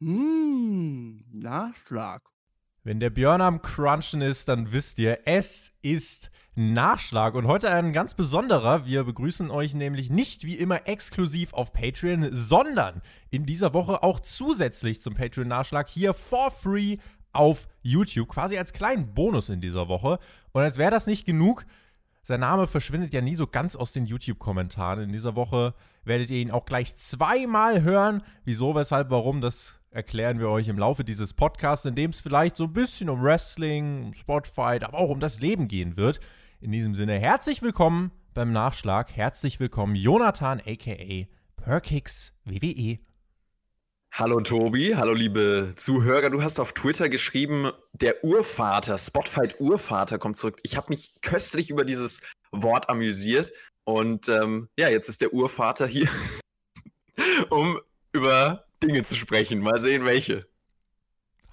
Mmh, Nachschlag. Wenn der Björn am Crunchen ist, dann wisst ihr, es ist Nachschlag. Und heute ein ganz besonderer. Wir begrüßen euch nämlich nicht wie immer exklusiv auf Patreon, sondern in dieser Woche auch zusätzlich zum Patreon-Nachschlag hier for free auf YouTube. Quasi als kleinen Bonus in dieser Woche. Und als wäre das nicht genug, sein Name verschwindet ja nie so ganz aus den YouTube-Kommentaren. In dieser Woche werdet ihr ihn auch gleich zweimal hören. Wieso, weshalb, warum, das erklären wir euch im Laufe dieses Podcasts, in dem es vielleicht so ein bisschen um Wrestling, um Spotfight, aber auch um das Leben gehen wird. In diesem Sinne, herzlich willkommen beim Nachschlag. Herzlich willkommen, Jonathan, aka Perkix WWE. Hallo Tobi, hallo liebe Zuhörer. Du hast auf Twitter geschrieben, der Urvater, Spotfight Urvater kommt zurück. Ich habe mich köstlich über dieses Wort amüsiert und ähm, ja, jetzt ist der Urvater hier, um über Dinge zu sprechen. Mal sehen, welche.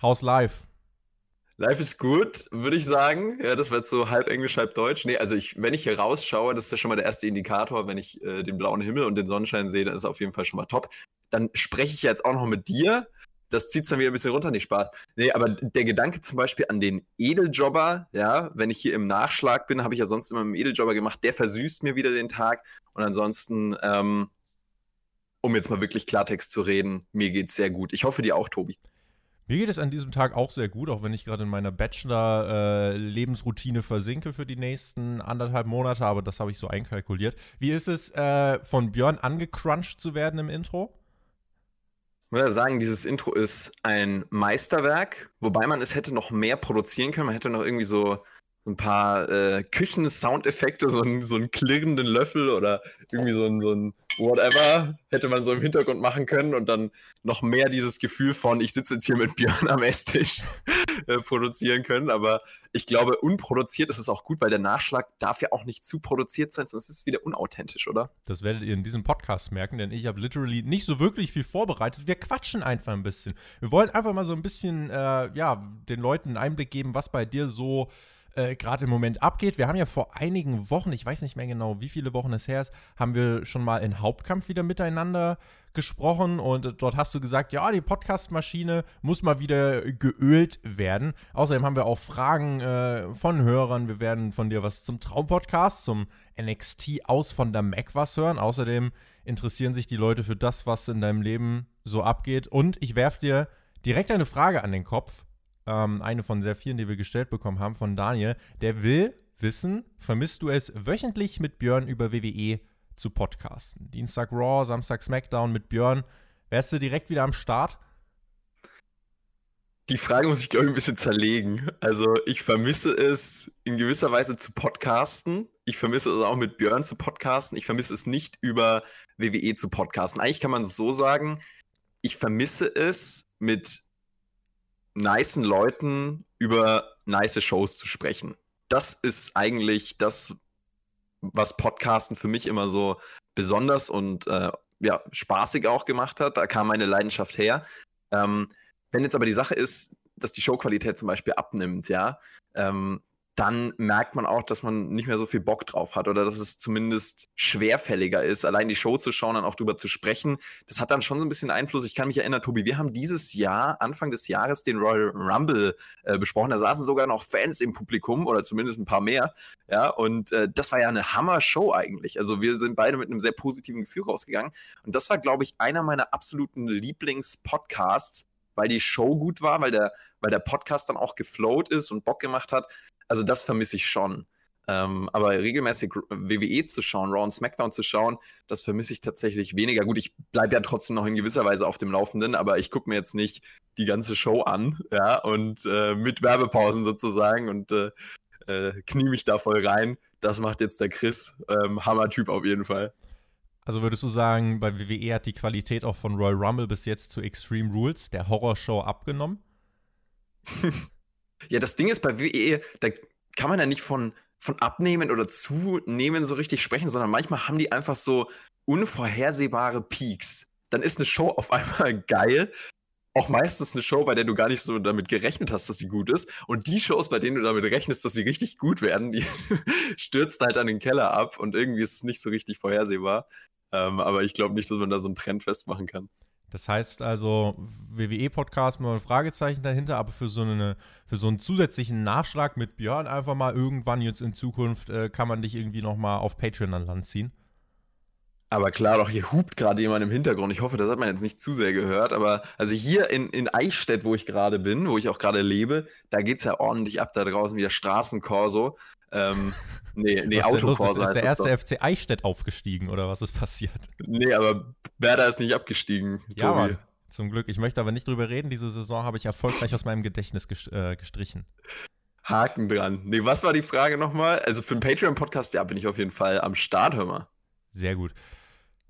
How's live? Life ist gut, würde ich sagen. Ja, das jetzt so halb Englisch, halb Deutsch. Nee, also ich, wenn ich hier rausschaue, das ist ja schon mal der erste Indikator, wenn ich äh, den blauen Himmel und den Sonnenschein sehe, dann ist es auf jeden Fall schon mal top. Dann spreche ich jetzt auch noch mit dir. Das zieht es dann wieder ein bisschen runter, nicht Spaß. Nee, aber der Gedanke zum Beispiel an den Edeljobber, ja, wenn ich hier im Nachschlag bin, habe ich ja sonst immer mit dem Edeljobber gemacht, der versüßt mir wieder den Tag. Und ansonsten, ähm, um jetzt mal wirklich Klartext zu reden, mir geht's sehr gut. Ich hoffe dir auch, Tobi. Mir geht es an diesem Tag auch sehr gut, auch wenn ich gerade in meiner Bachelor-Lebensroutine äh, versinke für die nächsten anderthalb Monate, aber das habe ich so einkalkuliert. Wie ist es, äh, von Björn angecrunched zu werden im Intro? Ich würde sagen, dieses Intro ist ein Meisterwerk, wobei man es hätte noch mehr produzieren können. Man hätte noch irgendwie so ein paar äh, Küchen-Soundeffekte, so, so einen klirrenden Löffel oder irgendwie so ein, so ein whatever hätte man so im Hintergrund machen können und dann noch mehr dieses Gefühl von, ich sitze jetzt hier mit Björn am Esstisch äh, produzieren können. Aber ich glaube, unproduziert ist es auch gut, weil der Nachschlag darf ja auch nicht zu produziert sein, sonst ist es wieder unauthentisch, oder? Das werdet ihr in diesem Podcast merken, denn ich habe literally nicht so wirklich viel vorbereitet. Wir quatschen einfach ein bisschen. Wir wollen einfach mal so ein bisschen, äh, ja, den Leuten einen Einblick geben, was bei dir so äh, gerade im Moment abgeht. Wir haben ja vor einigen Wochen, ich weiß nicht mehr genau, wie viele Wochen es her ist, haben wir schon mal in Hauptkampf wieder miteinander gesprochen und dort hast du gesagt, ja, die Podcast-Maschine muss mal wieder geölt werden. Außerdem haben wir auch Fragen äh, von Hörern. Wir werden von dir was zum Traumpodcast, zum NXT aus von der Mac was hören. Außerdem interessieren sich die Leute für das, was in deinem Leben so abgeht. Und ich werfe dir direkt eine Frage an den Kopf ähm, eine von sehr vielen, die wir gestellt bekommen haben, von Daniel. Der will wissen, vermisst du es wöchentlich mit Björn über WWE zu podcasten? Dienstag Raw, Samstag SmackDown mit Björn. Wärst du direkt wieder am Start? Die Frage muss ich, glaube ich, ein bisschen zerlegen. Also, ich vermisse es in gewisser Weise zu podcasten. Ich vermisse es auch mit Björn zu podcasten. Ich vermisse es nicht über WWE zu podcasten. Eigentlich kann man es so sagen, ich vermisse es mit nicen Leuten über nice Shows zu sprechen. Das ist eigentlich das, was Podcasten für mich immer so besonders und äh, ja, spaßig auch gemacht hat. Da kam meine Leidenschaft her. Ähm, wenn jetzt aber die Sache ist, dass die Showqualität zum Beispiel abnimmt, ja, ähm, dann merkt man auch, dass man nicht mehr so viel Bock drauf hat oder dass es zumindest schwerfälliger ist, allein die Show zu schauen, dann auch drüber zu sprechen. Das hat dann schon so ein bisschen Einfluss. Ich kann mich erinnern, Tobi, wir haben dieses Jahr, Anfang des Jahres, den Royal Rumble äh, besprochen. Da saßen sogar noch Fans im Publikum oder zumindest ein paar mehr. Ja, und äh, das war ja eine Hammer-Show eigentlich. Also wir sind beide mit einem sehr positiven Gefühl rausgegangen. Und das war, glaube ich, einer meiner absoluten Lieblings-Podcasts, weil die Show gut war, weil der, weil der Podcast dann auch geflowt ist und Bock gemacht hat. Also das vermisse ich schon. Ähm, aber regelmäßig WWE zu schauen, Raw und SmackDown zu schauen, das vermisse ich tatsächlich weniger. Gut, ich bleibe ja trotzdem noch in gewisser Weise auf dem Laufenden, aber ich gucke mir jetzt nicht die ganze Show an, ja, und äh, mit Werbepausen sozusagen und äh, äh, knie mich da voll rein. Das macht jetzt der Chris. Ähm, Hammer-Typ auf jeden Fall. Also würdest du sagen, bei WWE hat die Qualität auch von Royal Rumble bis jetzt zu Extreme Rules, der Horrorshow, abgenommen? Ja, das Ding ist bei WWE, da kann man ja nicht von, von abnehmen oder zunehmen so richtig sprechen, sondern manchmal haben die einfach so unvorhersehbare Peaks. Dann ist eine Show auf einmal geil. Auch meistens eine Show, bei der du gar nicht so damit gerechnet hast, dass sie gut ist. Und die Shows, bei denen du damit rechnest, dass sie richtig gut werden, die stürzt halt an den Keller ab und irgendwie ist es nicht so richtig vorhersehbar. Ähm, aber ich glaube nicht, dass man da so einen Trend festmachen kann. Das heißt also WWE-Podcast mit einem Fragezeichen dahinter, aber für so, eine, für so einen zusätzlichen Nachschlag mit Björn einfach mal irgendwann jetzt in Zukunft äh, kann man dich irgendwie noch mal auf Patreon an Land ziehen. Aber klar, doch, hier hupt gerade jemand im Hintergrund. Ich hoffe, das hat man jetzt nicht zu sehr gehört. Aber also hier in, in Eichstätt, wo ich gerade bin, wo ich auch gerade lebe, da geht es ja ordentlich ab da draußen, wie der Straßenkorso. Ähm, nee, nee, Autokorso ist, ist der erste FC Eichstätt aufgestiegen oder was ist passiert? Nee, aber Werder ist nicht abgestiegen. Ja, Mann, zum Glück. Ich möchte aber nicht drüber reden. Diese Saison habe ich erfolgreich aus meinem Gedächtnis äh, gestrichen. Haken dran. Nee, was war die Frage nochmal? Also für einen Patreon-Podcast, ja, bin ich auf jeden Fall am Start, hör mal. Sehr gut.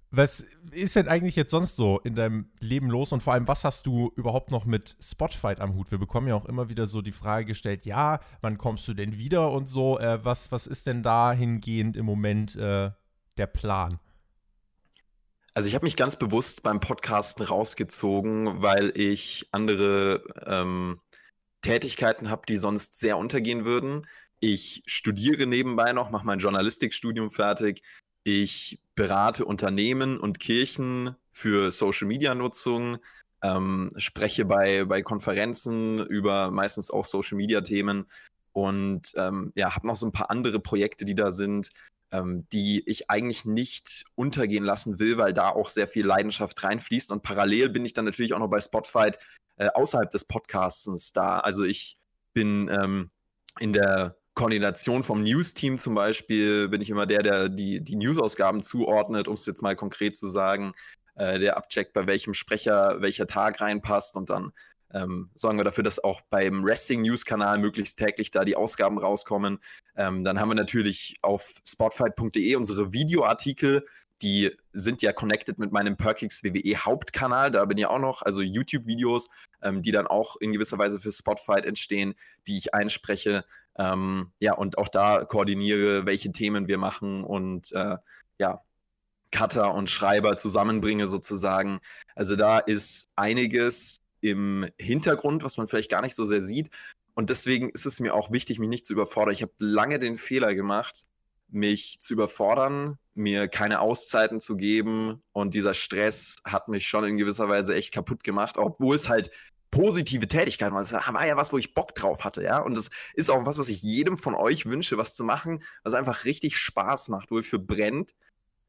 Was ist denn eigentlich jetzt sonst so in deinem Leben los und vor allem, was hast du überhaupt noch mit Spotify am Hut? Wir bekommen ja auch immer wieder so die Frage gestellt, ja, wann kommst du denn wieder und so. Äh, was, was ist denn dahingehend im Moment äh, der Plan? Also ich habe mich ganz bewusst beim Podcasten rausgezogen, weil ich andere ähm, Tätigkeiten habe, die sonst sehr untergehen würden. Ich studiere nebenbei noch, mache mein Journalistikstudium fertig. Ich berate Unternehmen und Kirchen für Social-Media-Nutzung, ähm, spreche bei, bei Konferenzen über meistens auch Social-Media-Themen und ähm, ja, habe noch so ein paar andere Projekte, die da sind, ähm, die ich eigentlich nicht untergehen lassen will, weil da auch sehr viel Leidenschaft reinfließt. Und parallel bin ich dann natürlich auch noch bei Spotify äh, außerhalb des Podcastens da. Also ich bin ähm, in der Koordination vom News-Team zum Beispiel bin ich immer der, der die, die News-Ausgaben zuordnet, um es jetzt mal konkret zu sagen, äh, der abcheckt, bei welchem Sprecher welcher Tag reinpasst und dann ähm, sorgen wir dafür, dass auch beim Wrestling-News-Kanal möglichst täglich da die Ausgaben rauskommen. Ähm, dann haben wir natürlich auf spotfight.de unsere Videoartikel, die sind ja connected mit meinem Perkix WWE Hauptkanal. Da bin ich auch noch, also YouTube-Videos, ähm, die dann auch in gewisser Weise für Spotfight entstehen, die ich einspreche. Ähm, ja, und auch da koordiniere, welche Themen wir machen und äh, ja, Cutter und Schreiber zusammenbringe sozusagen. Also da ist einiges im Hintergrund, was man vielleicht gar nicht so sehr sieht. Und deswegen ist es mir auch wichtig, mich nicht zu überfordern. Ich habe lange den Fehler gemacht, mich zu überfordern, mir keine Auszeiten zu geben. Und dieser Stress hat mich schon in gewisser Weise echt kaputt gemacht, obwohl es halt positive Tätigkeit. Das war ja was, wo ich Bock drauf hatte, ja. Und das ist auch was, was ich jedem von euch wünsche, was zu machen, was einfach richtig Spaß macht, wo ihr für brennt.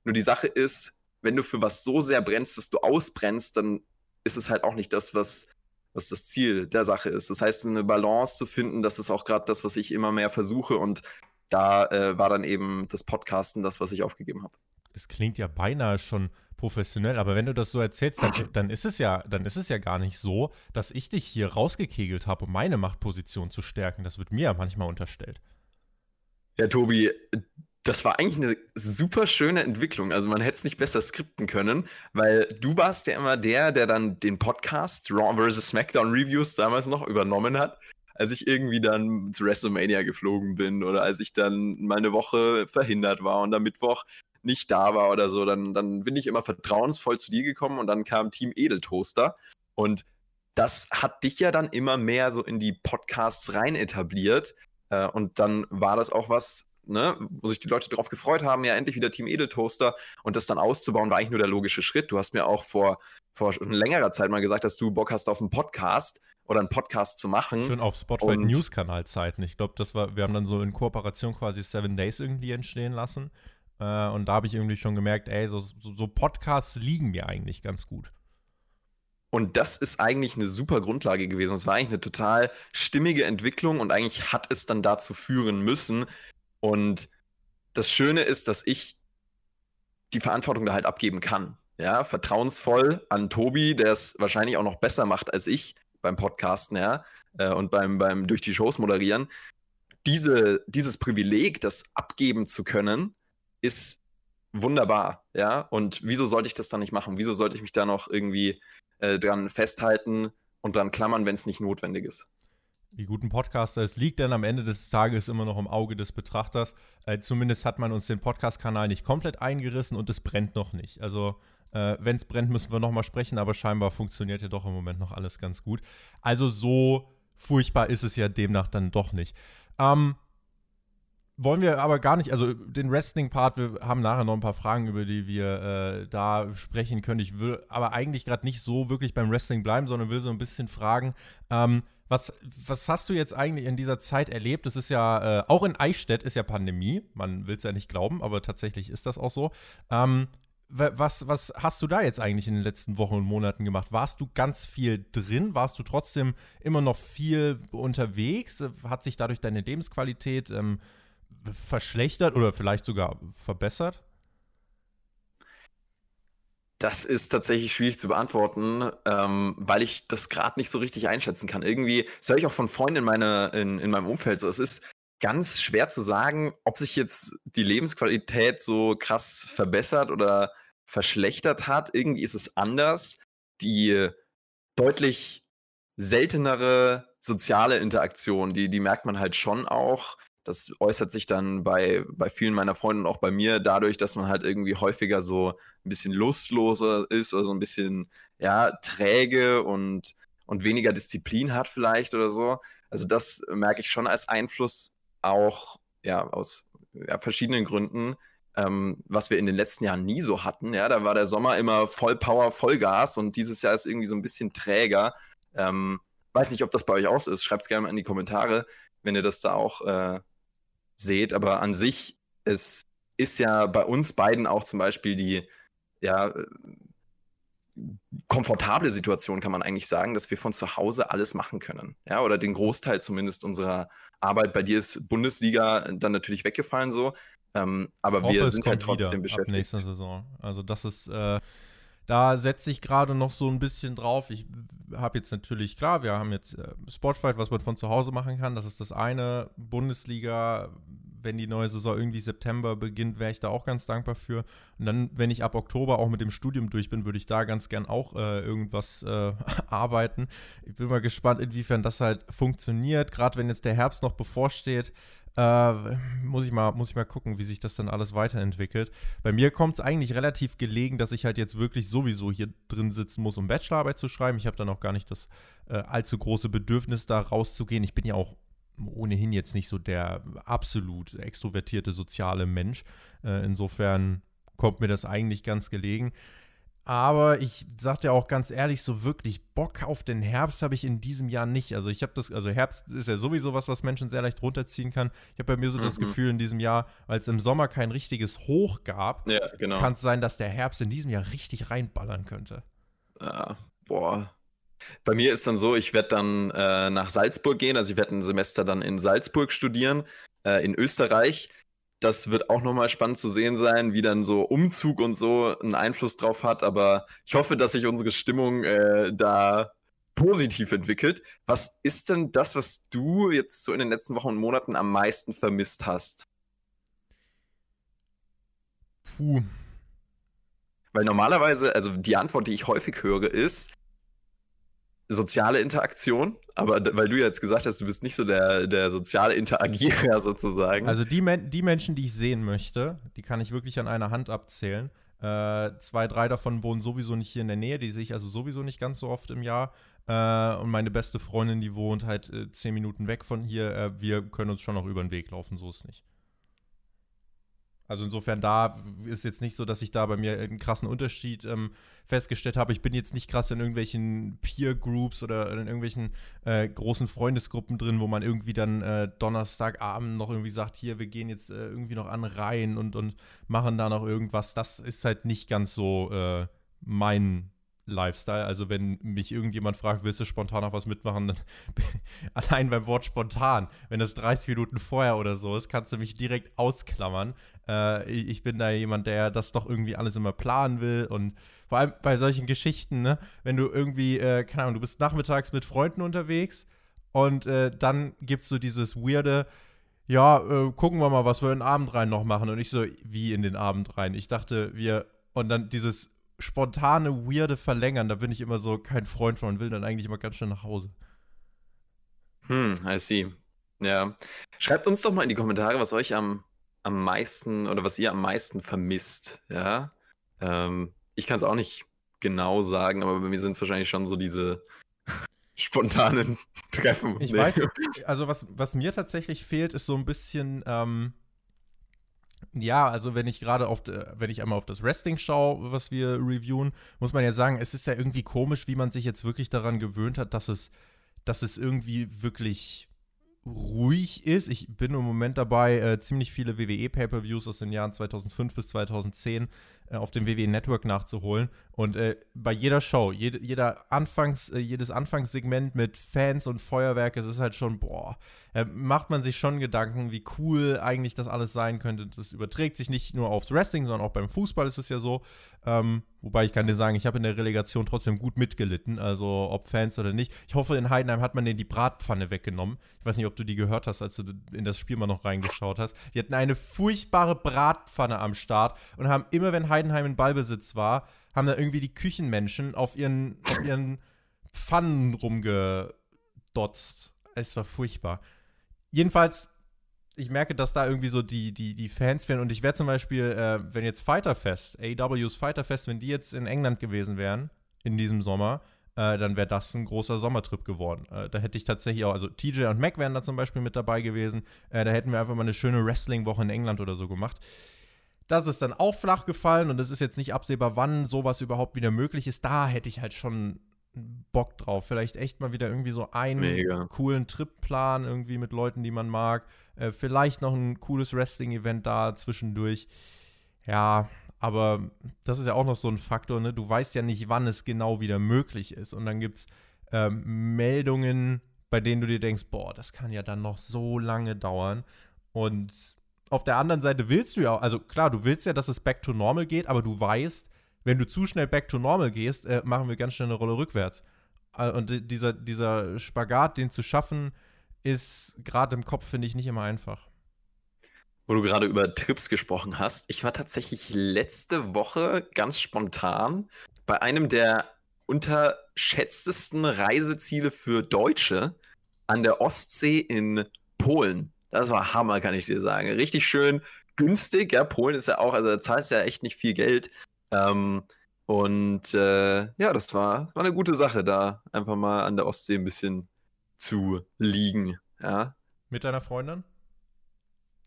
Nur die Sache ist, wenn du für was so sehr brennst, dass du ausbrennst, dann ist es halt auch nicht das, was, was das Ziel der Sache ist. Das heißt, eine Balance zu finden, das ist auch gerade das, was ich immer mehr versuche. Und da äh, war dann eben das Podcasten das, was ich aufgegeben habe. Es klingt ja beinahe schon professionell, aber wenn du das so erzählst, dann, dann, ist es ja, dann ist es ja gar nicht so, dass ich dich hier rausgekegelt habe, um meine Machtposition zu stärken. Das wird mir ja manchmal unterstellt. Ja, Tobi, das war eigentlich eine super schöne Entwicklung. Also man hätte es nicht besser skripten können, weil du warst ja immer der, der dann den Podcast Raw vs. SmackDown Reviews damals noch übernommen hat. Als ich irgendwie dann zu WrestleMania geflogen bin oder als ich dann mal eine Woche verhindert war und am Mittwoch nicht da war oder so, dann, dann bin ich immer vertrauensvoll zu dir gekommen und dann kam Team Edeltoaster. Und das hat dich ja dann immer mehr so in die Podcasts rein etabliert. Äh, und dann war das auch was, ne, wo sich die Leute darauf gefreut haben, ja endlich wieder Team Edeltoaster. Und das dann auszubauen, war eigentlich nur der logische Schritt. Du hast mir auch vor, vor längerer Zeit mal gesagt, dass du Bock hast auf einen Podcast oder einen Podcast zu machen. Schön auf Spotify News-Kanal Zeiten. Ich glaube, das war, wir haben dann so in Kooperation quasi Seven Days irgendwie entstehen lassen. Äh, und da habe ich irgendwie schon gemerkt, ey, so, so, Podcasts liegen mir eigentlich ganz gut. Und das ist eigentlich eine super Grundlage gewesen. Es war eigentlich eine total stimmige Entwicklung und eigentlich hat es dann dazu führen müssen. Und das Schöne ist, dass ich die Verantwortung da halt abgeben kann. Ja, vertrauensvoll an Tobi, der es wahrscheinlich auch noch besser macht als ich beim Podcasten, ja, äh, und beim, beim durch die Shows moderieren. Diese, dieses Privileg, das abgeben zu können, ist wunderbar, ja. Und wieso sollte ich das dann nicht machen? Wieso sollte ich mich da noch irgendwie äh, dran festhalten und dran klammern, wenn es nicht notwendig ist? Wie guten Podcaster es liegt dann am Ende des Tages immer noch im Auge des Betrachters. Äh, zumindest hat man uns den Podcast-Kanal nicht komplett eingerissen und es brennt noch nicht. Also äh, wenn es brennt, müssen wir nochmal sprechen, aber scheinbar funktioniert ja doch im Moment noch alles ganz gut. Also so furchtbar ist es ja demnach dann doch nicht. Ähm, wollen wir aber gar nicht, also den Wrestling-Part, wir haben nachher noch ein paar Fragen, über die wir äh, da sprechen können. Ich will aber eigentlich gerade nicht so wirklich beim Wrestling bleiben, sondern will so ein bisschen fragen, ähm, was, was hast du jetzt eigentlich in dieser Zeit erlebt? Es ist ja, äh, auch in Eichstätt ist ja Pandemie. Man will es ja nicht glauben, aber tatsächlich ist das auch so. Ähm, was, was hast du da jetzt eigentlich in den letzten Wochen und Monaten gemacht? Warst du ganz viel drin? Warst du trotzdem immer noch viel unterwegs? Hat sich dadurch deine Lebensqualität ähm, verschlechtert oder vielleicht sogar verbessert? Das ist tatsächlich schwierig zu beantworten, ähm, weil ich das gerade nicht so richtig einschätzen kann. Irgendwie, das höre ich auch von Freunden in, meine, in, in meinem Umfeld so. Es ist ganz schwer zu sagen, ob sich jetzt die Lebensqualität so krass verbessert oder verschlechtert hat. Irgendwie ist es anders. Die deutlich seltenere soziale Interaktion, die, die merkt man halt schon auch. Das äußert sich dann bei, bei vielen meiner Freunde und auch bei mir dadurch, dass man halt irgendwie häufiger so ein bisschen lustloser ist oder so ein bisschen, ja, träge und, und weniger Disziplin hat vielleicht oder so. Also das merke ich schon als Einfluss auch, ja, aus ja, verschiedenen Gründen, ähm, was wir in den letzten Jahren nie so hatten. Ja, da war der Sommer immer voll Power, Vollgas und dieses Jahr ist irgendwie so ein bisschen träger. Ähm, weiß nicht, ob das bei euch auch so ist. Schreibt es gerne mal in die Kommentare, wenn ihr das da auch äh, seht. Aber an sich, es ist ja bei uns beiden auch zum Beispiel die, ja, komfortable Situation, kann man eigentlich sagen, dass wir von zu Hause alles machen können. Ja, oder den Großteil zumindest unserer Arbeit. Bei dir ist Bundesliga dann natürlich weggefallen so. Ähm, aber hoffe, wir sind halt trotzdem beschäftigt. Ab nächster Saison. Also das ist, äh, da setze ich gerade noch so ein bisschen drauf. Ich habe jetzt natürlich, klar, wir haben jetzt äh, Spotfight, was man von zu Hause machen kann. Das ist das eine. Bundesliga wenn die neue Saison irgendwie September beginnt, wäre ich da auch ganz dankbar für. Und dann, wenn ich ab Oktober auch mit dem Studium durch bin, würde ich da ganz gern auch äh, irgendwas äh, arbeiten. Ich bin mal gespannt, inwiefern das halt funktioniert. Gerade wenn jetzt der Herbst noch bevorsteht, äh, muss, ich mal, muss ich mal gucken, wie sich das dann alles weiterentwickelt. Bei mir kommt es eigentlich relativ gelegen, dass ich halt jetzt wirklich sowieso hier drin sitzen muss, um Bachelorarbeit zu schreiben. Ich habe dann auch gar nicht das äh, allzu große Bedürfnis, da rauszugehen. Ich bin ja auch ohnehin jetzt nicht so der absolut extrovertierte soziale Mensch. Äh, insofern kommt mir das eigentlich ganz gelegen. Aber ich sag dir auch ganz ehrlich, so wirklich Bock auf den Herbst habe ich in diesem Jahr nicht. Also ich habe das, also Herbst ist ja sowieso was, was Menschen sehr leicht runterziehen kann. Ich habe bei mir so mhm. das Gefühl in diesem Jahr, weil es im Sommer kein richtiges Hoch gab, ja, genau. kann es sein, dass der Herbst in diesem Jahr richtig reinballern könnte. Ja, boah, bei mir ist dann so, ich werde dann äh, nach Salzburg gehen, also ich werde ein Semester dann in Salzburg studieren, äh, in Österreich. Das wird auch nochmal spannend zu sehen sein, wie dann so Umzug und so einen Einfluss drauf hat. Aber ich hoffe, dass sich unsere Stimmung äh, da positiv entwickelt. Was ist denn das, was du jetzt so in den letzten Wochen und Monaten am meisten vermisst hast? Puh. Weil normalerweise, also die Antwort, die ich häufig höre, ist, soziale Interaktion, aber weil du jetzt gesagt hast, du bist nicht so der, der soziale Interagierer sozusagen. Also die, Men die Menschen, die ich sehen möchte, die kann ich wirklich an einer Hand abzählen. Äh, zwei, drei davon wohnen sowieso nicht hier in der Nähe, die sehe ich also sowieso nicht ganz so oft im Jahr. Äh, und meine beste Freundin, die wohnt halt äh, zehn Minuten weg von hier. Äh, wir können uns schon noch über den Weg laufen, so ist nicht. Also insofern da ist jetzt nicht so, dass ich da bei mir einen krassen Unterschied ähm, festgestellt habe. Ich bin jetzt nicht krass in irgendwelchen Peer Groups oder in irgendwelchen äh, großen Freundesgruppen drin, wo man irgendwie dann äh, Donnerstagabend noch irgendwie sagt, hier, wir gehen jetzt äh, irgendwie noch an rein und, und machen da noch irgendwas. Das ist halt nicht ganz so äh, mein Lifestyle. Also wenn mich irgendjemand fragt, willst du spontan noch was mitmachen, dann allein beim Wort spontan, wenn das 30 Minuten vorher oder so ist, kannst du mich direkt ausklammern. Äh, ich bin da jemand, der das doch irgendwie alles immer planen will und vor allem bei solchen Geschichten, ne, wenn du irgendwie, äh, keine Ahnung, du bist nachmittags mit Freunden unterwegs und äh, dann gibt es so dieses weirde, ja, äh, gucken wir mal, was wir in den Abend rein noch machen. Und ich so, wie in den Abend rein? Ich dachte, wir, und dann dieses spontane, weirde Verlängern, da bin ich immer so kein Freund von und will dann eigentlich immer ganz schnell nach Hause. Hm, I see. Ja. Schreibt uns doch mal in die Kommentare, was euch am, am meisten oder was ihr am meisten vermisst. Ja. Ähm, ich kann es auch nicht genau sagen, aber bei mir sind es wahrscheinlich schon so diese spontanen Treffen. Ich nee. weiß, also was, was mir tatsächlich fehlt, ist so ein bisschen ähm, Ja, also wenn ich gerade auf, wenn ich einmal auf das Wrestling schaue, was wir reviewen, muss man ja sagen, es ist ja irgendwie komisch, wie man sich jetzt wirklich daran gewöhnt hat, dass es, dass es irgendwie wirklich ruhig ist. Ich bin im Moment dabei, äh, ziemlich viele WWE Pay-per-Views aus den Jahren 2005 bis 2010 äh, auf dem WWE Network nachzuholen. Und äh, bei jeder Show, jede, jeder Anfangs, äh, jedes Anfangssegment mit Fans und Feuerwerk, es ist halt schon, boah, äh, macht man sich schon Gedanken, wie cool eigentlich das alles sein könnte. Das überträgt sich nicht nur aufs Wrestling, sondern auch beim Fußball ist es ja so. Ähm, wobei ich kann dir sagen, ich habe in der Relegation trotzdem gut mitgelitten, also ob Fans oder nicht. Ich hoffe, in Heidenheim hat man denen die Bratpfanne weggenommen. Ich weiß nicht, ob du die gehört hast, als du in das Spiel mal noch reingeschaut hast. Die hatten eine furchtbare Bratpfanne am Start und haben immer, wenn Heidenheim in Ballbesitz war, haben da irgendwie die Küchenmenschen auf ihren, auf ihren Pfannen rumgedotzt. Es war furchtbar. Jedenfalls ich merke, dass da irgendwie so die, die, die Fans wären. Und ich wäre zum Beispiel, äh, wenn jetzt Fighterfest, AEW's Fighterfest, wenn die jetzt in England gewesen wären, in diesem Sommer, äh, dann wäre das ein großer Sommertrip geworden. Äh, da hätte ich tatsächlich auch, also TJ und Mac wären da zum Beispiel mit dabei gewesen. Äh, da hätten wir einfach mal eine schöne Wrestling-Woche in England oder so gemacht. Das ist dann auch flach gefallen und es ist jetzt nicht absehbar, wann sowas überhaupt wieder möglich ist. Da hätte ich halt schon Bock drauf. Vielleicht echt mal wieder irgendwie so einen Mega. coolen Tripplan irgendwie mit Leuten, die man mag. Äh, vielleicht noch ein cooles Wrestling-Event da zwischendurch. Ja, aber das ist ja auch noch so ein Faktor, ne? Du weißt ja nicht, wann es genau wieder möglich ist. Und dann gibt es ähm, Meldungen, bei denen du dir denkst, boah, das kann ja dann noch so lange dauern. Und auf der anderen Seite willst du ja, also klar, du willst ja, dass es back to normal geht, aber du weißt, wenn du zu schnell back to normal gehst, äh, machen wir ganz schnell eine Rolle rückwärts. Äh, und dieser, dieser Spagat, den zu schaffen, ist gerade im Kopf, finde ich, nicht immer einfach. Wo du gerade über Trips gesprochen hast, ich war tatsächlich letzte Woche ganz spontan bei einem der unterschätztesten Reiseziele für Deutsche an der Ostsee in Polen. Das war Hammer, kann ich dir sagen. Richtig schön günstig. Ja, Polen ist ja auch, also da zahlst du ja echt nicht viel Geld. Ähm, und äh, ja, das war, das war eine gute Sache, da einfach mal an der Ostsee ein bisschen zu liegen. Ja. Mit deiner Freundin?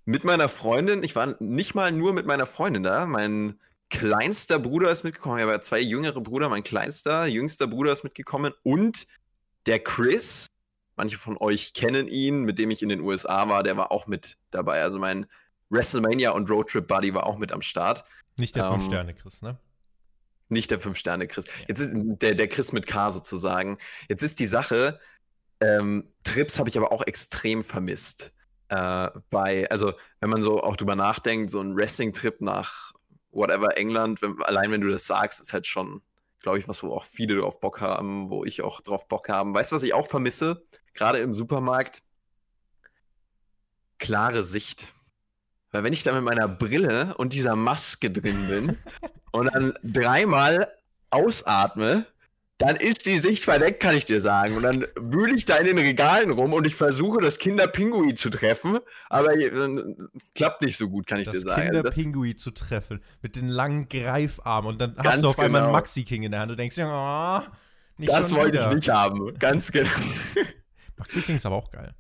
Mit meiner Freundin. Ich war nicht mal nur mit meiner Freundin da. Mein kleinster Bruder ist mitgekommen. Ich habe zwei jüngere Brüder. Mein kleinster, jüngster Bruder ist mitgekommen. Und der Chris, manche von euch kennen ihn, mit dem ich in den USA war, der war auch mit dabei. Also mein WrestleMania und Roadtrip Buddy war auch mit am Start. Nicht der Fünf-Sterne-Chris, ne? Nicht der Fünf-Sterne-Chris. Jetzt ist der, der Chris mit K sozusagen. Jetzt ist die Sache, ähm, Trips habe ich aber auch extrem vermisst. Äh, bei, also, wenn man so auch drüber nachdenkt, so ein Wrestling-Trip nach whatever England, wenn, allein wenn du das sagst, ist halt schon, glaube ich, was, wo auch viele drauf Bock haben, wo ich auch drauf Bock haben. Weißt du, was ich auch vermisse? Gerade im Supermarkt? Klare Sicht. Weil wenn ich da mit meiner Brille und dieser Maske drin bin und dann dreimal ausatme, dann ist die Sicht verdeckt, kann ich dir sagen. Und dann wühle ich da in den Regalen rum und ich versuche, das Kinderpingui zu treffen, aber äh, klappt nicht so gut, kann ich das dir sagen. Das Kinderpingui zu treffen mit den langen Greifarmen und dann hast du auf genau. einmal einen Maxi King in der Hand. Du denkst ja, oh, nicht Das wollte ich nicht haben, ganz genau. Maxi King ist aber auch geil.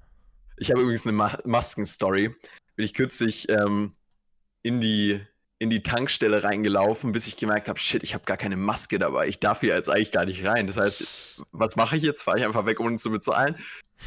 Ich habe übrigens eine Ma Masken-Story bin ich kürzlich ähm, in, die, in die Tankstelle reingelaufen, bis ich gemerkt habe, shit, ich habe gar keine Maske dabei. Ich darf hier jetzt eigentlich gar nicht rein. Das heißt, was mache ich jetzt? Fahre ich einfach weg, ohne zu bezahlen?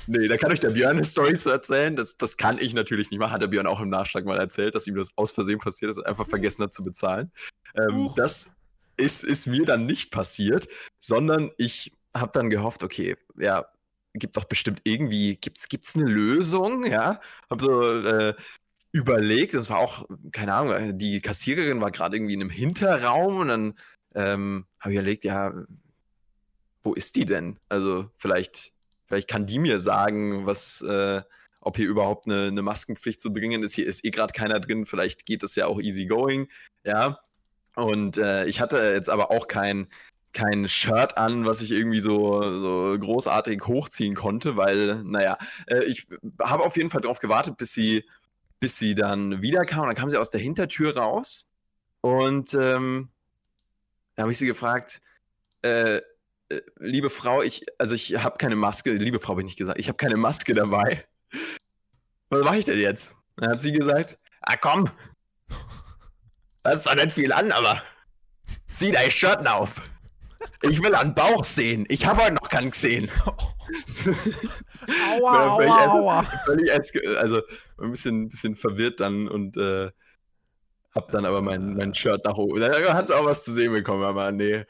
Nee, da kann euch der Björn eine Story zu erzählen. Das, das kann ich natürlich nicht machen. Hat der Björn auch im Nachschlag mal erzählt, dass ihm das aus Versehen passiert ist, einfach vergessen hat zu bezahlen. Ähm, das ist, ist mir dann nicht passiert, sondern ich habe dann gehofft, okay, ja, gibt doch bestimmt irgendwie, gibt's, gibt's eine Lösung, ja? Hab so äh, überlegt, das war auch, keine Ahnung, die Kassiererin war gerade irgendwie in einem Hinterraum und dann ähm, habe ich überlegt, ja, wo ist die denn? Also vielleicht, vielleicht kann die mir sagen, was, äh, ob hier überhaupt eine, eine Maskenpflicht so dringend ist. Hier ist eh gerade keiner drin, vielleicht geht das ja auch easy going, ja. Und äh, ich hatte jetzt aber auch kein, kein Shirt an, was ich irgendwie so, so großartig hochziehen konnte, weil, naja, äh, ich habe auf jeden Fall darauf gewartet, bis sie bis sie dann wiederkam. Und dann kam sie aus der Hintertür raus. Und ähm, da habe ich sie gefragt, äh, äh, liebe Frau, ich, also ich habe keine Maske, liebe Frau habe ich nicht gesagt, ich habe keine Maske dabei. Was mache ich denn jetzt? Dann hat sie gesagt, ah komm, Das ist zwar nicht viel an, aber zieh dein Shirt auf. Ich will einen Bauch sehen. Ich habe heute noch keinen gesehen. aua, völlig, aua, aua. völlig eske- also ein bisschen, bisschen verwirrt dann und äh, hab dann aber mein, mein Shirt nach oben. Da hat auch was zu sehen bekommen, aber nee.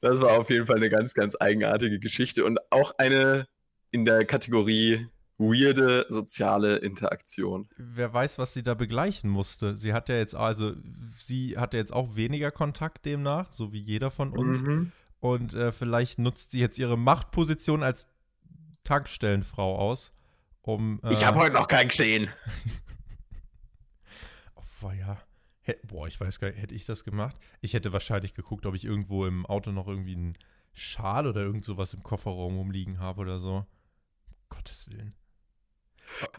Das war auf jeden Fall eine ganz, ganz eigenartige Geschichte und auch eine in der Kategorie weirde soziale Interaktion. Wer weiß, was sie da begleichen musste. Sie hat ja jetzt, also, sie hatte jetzt auch weniger Kontakt demnach, so wie jeder von uns. Mhm. Und äh, vielleicht nutzt sie jetzt ihre Machtposition als Tankstellenfrau aus, um. Äh, Ich habe heute noch keinen gesehen. Oh, ja. Boah, ich weiß gar nicht, hätte ich das gemacht? Ich hätte wahrscheinlich geguckt, ob ich irgendwo im Auto noch irgendwie einen Schal oder irgend sowas im Kofferraum rumliegen habe oder so. Um Gottes Willen.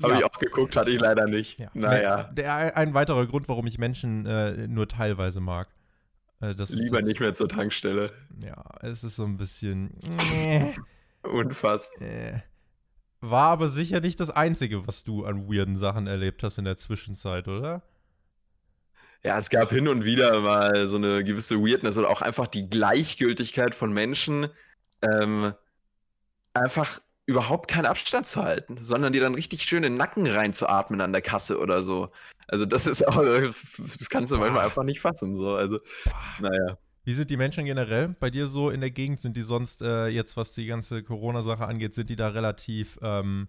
Habe ich auch geguckt, hatte ich leider nicht. Ja. Naja, Der, ein weiterer Grund, warum ich Menschen äh, nur teilweise mag. Äh, das ist lieber jetzt- nicht mehr zur Tankstelle. Ja, es ist so ein bisschen. Unfassbar. äh. War aber sicher nicht das Einzige, was du an weirden Sachen erlebt hast in der Zwischenzeit, oder? Ja, es gab hin und wieder mal so eine gewisse Weirdness oder auch einfach die Gleichgültigkeit von Menschen, ähm, einfach überhaupt keinen Abstand zu halten, sondern die dann richtig schön in den Nacken reinzuatmen an der Kasse oder so. Also das ist auch, das kannst du manchmal einfach nicht fassen. So. Also, naja. Wie sind die Menschen generell bei dir so in der Gegend? Sind die sonst äh, jetzt, was die ganze Corona-Sache angeht, sind die da relativ ähm,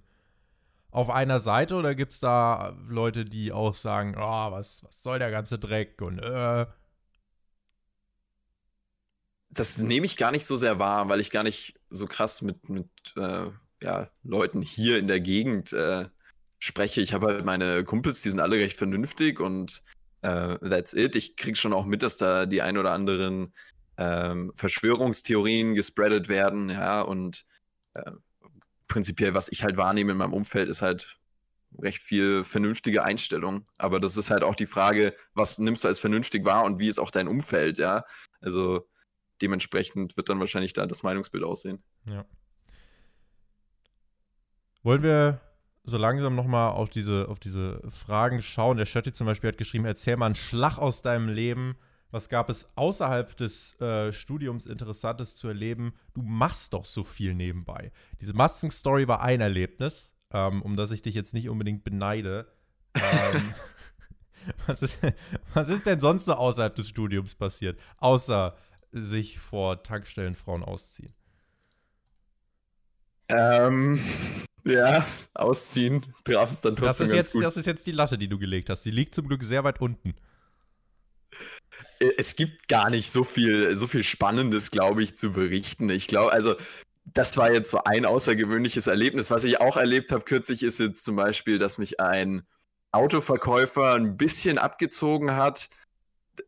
auf einer Seite oder gibt es da Leute, die auch sagen, oh, was, was soll der ganze Dreck und äh, Das nehme ich gar nicht so sehr wahr, weil ich gar nicht so krass mit, mit äh, ja, Leuten hier in der Gegend äh, spreche. Ich habe halt meine Kumpels, die sind alle recht vernünftig und äh, that's it. Ich kriege schon auch mit, dass da die ein oder anderen ähm, Verschwörungstheorien gespreadet werden, ja, und äh, prinzipiell, was ich halt wahrnehme in meinem Umfeld, ist halt recht viel vernünftige Einstellung. Aber das ist halt auch die Frage, was nimmst du als vernünftig wahr und wie ist auch dein Umfeld, ja? Also dementsprechend wird dann wahrscheinlich da das Meinungsbild aussehen. ja. Wollen wir so langsam nochmal auf diese, auf diese Fragen schauen? Der Schötti zum Beispiel hat geschrieben, erzähl mal einen Schlag aus deinem Leben. Was gab es außerhalb des äh, Studiums Interessantes zu erleben? Du machst doch so viel nebenbei. Diese Masken-Story war ein Erlebnis, ähm, um das ich dich jetzt nicht unbedingt beneide. Ähm, was, ist, was ist denn sonst so außerhalb des Studiums passiert, außer sich vor Tankstellenfrauen ausziehen? Ähm, ja, ausziehen traf es dann Das trotzdem ist, ganz jetzt, gut. das ist jetzt die Latte, die du gelegt hast. Die liegt zum Glück sehr weit unten. Äh, es gibt gar nicht so viel, so viel Spannendes, glaube ich, zu berichten. Ich glaube, also, das war jetzt so ein außergewöhnliches Erlebnis. Was ich auch erlebt habe kürzlich, ist jetzt zum Beispiel, dass mich ein Autoverkäufer ein bisschen abgezogen hat,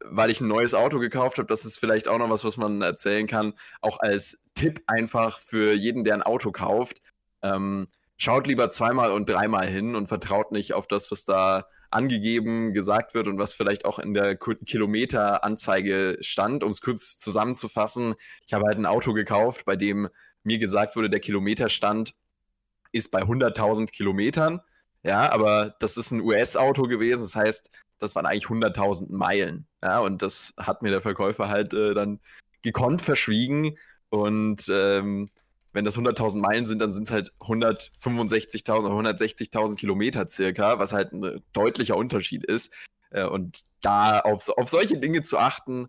weil ich ein neues Auto gekauft habe. Das ist vielleicht auch noch was, was man erzählen kann. Auch als Tipp einfach für jeden, der ein Auto kauft. Ähm, schaut lieber zweimal und dreimal hin und vertraut nicht auf das, was da angegeben, gesagt wird und was vielleicht auch in der Kilometeranzeige stand. Um es kurz zusammenzufassen, ich habe halt ein Auto gekauft, bei dem mir gesagt wurde, der Kilometerstand ist bei 100.000 Kilometern. Ja, aber das ist ein US-Auto gewesen, das heißt, das waren eigentlich 100.000 Meilen. Ja, und das hat mir der Verkäufer halt äh, dann gekonnt verschwiegen. Und ähm, wenn das 100.000 Meilen sind, dann sind es halt 165.000 oder 160.000 Kilometer circa, was halt ein deutlicher Unterschied ist. Äh, und da auf, auf solche Dinge zu achten,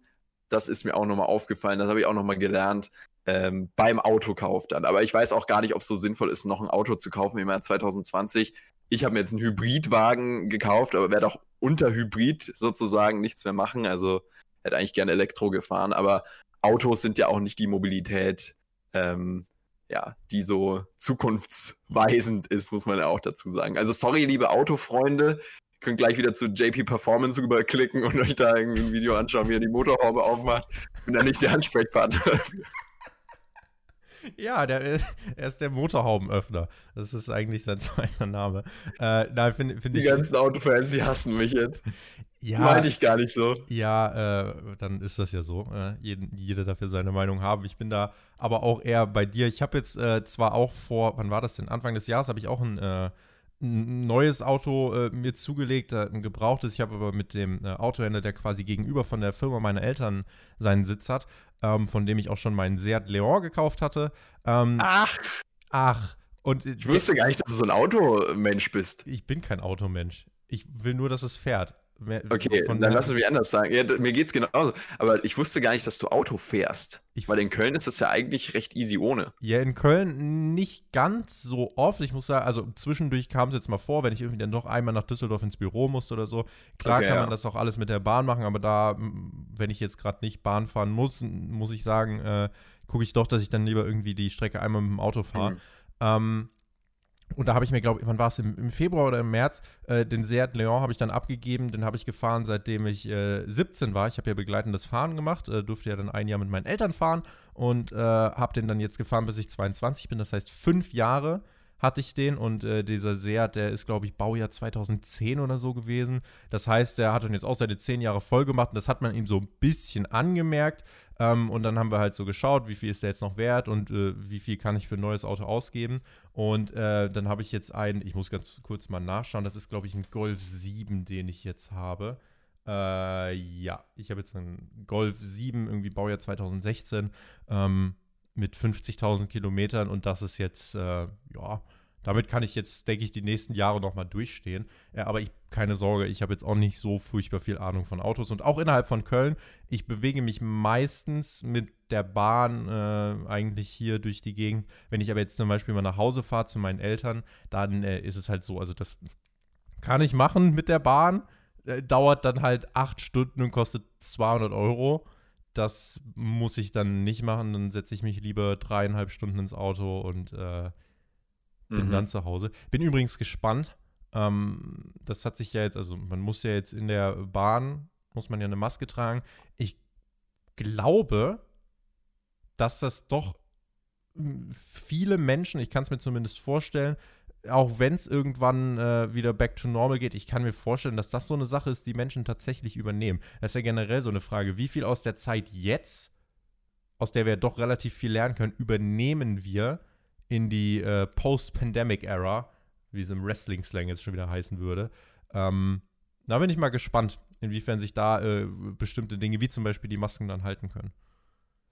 das ist mir auch nochmal aufgefallen, das habe ich auch nochmal gelernt ähm, beim Autokauf dann. Aber ich weiß auch gar nicht, ob es so sinnvoll ist, noch ein Auto zu kaufen im Jahr 2020. Ich habe mir jetzt einen Hybridwagen gekauft, aber werde auch unter Hybrid sozusagen nichts mehr machen. Also hätte eigentlich gerne Elektro gefahren, aber Autos sind ja auch nicht die Mobilität, ähm, ja, die so zukunftsweisend ist, muss man ja auch dazu sagen. Also sorry, liebe Autofreunde, könnt gleich wieder zu JP Performance rüberklicken und euch da ein Video anschauen, wie er die Motorhaube aufmacht. Bin da nicht der Ansprechpartner. Ja, der, ist- er ist der Motorhaubenöffner. Das ist eigentlich sein zweiter Name. Äh, nein, finde find Die ich. ganzen Autofans, die hassen mich jetzt. ja, Meinte ich gar nicht so. Ja, äh, dann ist das ja so. Äh, jeden, jeder dafür seine Meinung haben. Ich bin da aber auch eher bei dir. Ich habe jetzt äh, zwar auch vor, wann war das denn? Anfang des Jahres habe ich auch ein, äh, ein neues Auto äh, mir zugelegt, äh, ein gebrauchtes. Ich habe aber mit dem äh, Autohändler, der quasi gegenüber von der Firma meiner Eltern seinen Sitz hat, ähm, von dem ich auch schon meinen Seat Leon gekauft hatte. Ähm, ach. Ach. Und, ich wusste gar nicht, dass du so ein Automensch bist. Ich bin kein Automensch. Ich will nur, dass es fährt. Mehr, okay, dann lass es mich anders sagen. Ja, mir geht's genauso. Aber ich wusste gar nicht, dass du Auto fährst. Ich Weil in Köln ist es ja eigentlich recht easy ohne. Ja, in Köln nicht ganz so oft. Ich muss sagen, also zwischendurch kam es jetzt mal vor, wenn ich irgendwie dann doch einmal nach Düsseldorf ins Büro musste oder so. Klar okay, kann man das auch alles mit der Bahn machen, aber da, wenn ich jetzt gerade nicht Bahn fahren muss, muss ich sagen, äh, gucke ich doch, dass ich dann lieber irgendwie die Strecke einmal mit dem Auto fahre. Mhm. Ähm, und da habe ich mir, glaube ich, wann war es, im, im, Februar oder im März, äh, den Seat Leon habe ich dann abgegeben. Den habe ich gefahren, seitdem ich äh, 17 war. Ich habe ja begleitendes Fahren gemacht, äh, durfte ja dann ein Jahr mit meinen Eltern fahren und äh, habe den dann jetzt gefahren, bis ich 22 bin. Das heißt, fünf Jahre hatte ich den und äh, dieser Seat, der ist, glaube ich, Baujahr 2010 oder so gewesen. Das heißt, der hat dann jetzt auch seine zehn Jahre voll gemacht und das hat man ihm so ein bisschen angemerkt. Ähm, und dann haben wir halt so geschaut, wie viel ist der jetzt noch wert und äh, wie viel kann ich für ein neues Auto ausgeben. Und äh, dann habe ich jetzt einen, ich muss ganz kurz mal nachschauen, das ist, glaube ich, ein Golf 7, den ich jetzt habe. Äh, ja, ich habe jetzt einen Golf 7, irgendwie Baujahr 2016, ähm, mit 50.000 Kilometern und das ist jetzt, äh, ja, damit kann ich jetzt, denke ich, die nächsten Jahre noch mal durchstehen. Ja, aber ich, keine Sorge, ich habe jetzt auch nicht so furchtbar viel Ahnung von Autos. Und auch innerhalb von Köln, ich bewege mich meistens mit der Bahn äh, eigentlich hier durch die Gegend. Wenn ich aber jetzt zum Beispiel mal nach Hause fahre zu meinen Eltern, dann äh, ist es halt so, also das kann ich machen mit der Bahn. Äh, dauert dann halt acht Stunden und kostet 200 Euro. Das muss ich dann nicht machen. Dann setze ich mich lieber dreieinhalb Stunden ins Auto und äh, bin mhm. dann zu Hause. Bin übrigens gespannt. Ähm, das hat sich ja jetzt, also man muss ja jetzt in der Bahn, muss man ja eine Maske tragen. Ich glaube, dass das doch hm, viele Menschen, ich kann es mir zumindest vorstellen, auch wenn es irgendwann äh, wieder back to normal geht, ich kann mir vorstellen, dass das so eine Sache ist, die Menschen tatsächlich übernehmen. Das ist ja generell so eine Frage, wie viel aus der Zeit jetzt, aus der wir doch relativ viel lernen können, übernehmen wir in die äh, Post-Pandemic-Era, wie es im Wrestling-Slang jetzt schon wieder heißen würde. Ähm, da bin ich mal gespannt, inwiefern sich da äh, bestimmte Dinge, wie zum Beispiel die Masken, dann halten können.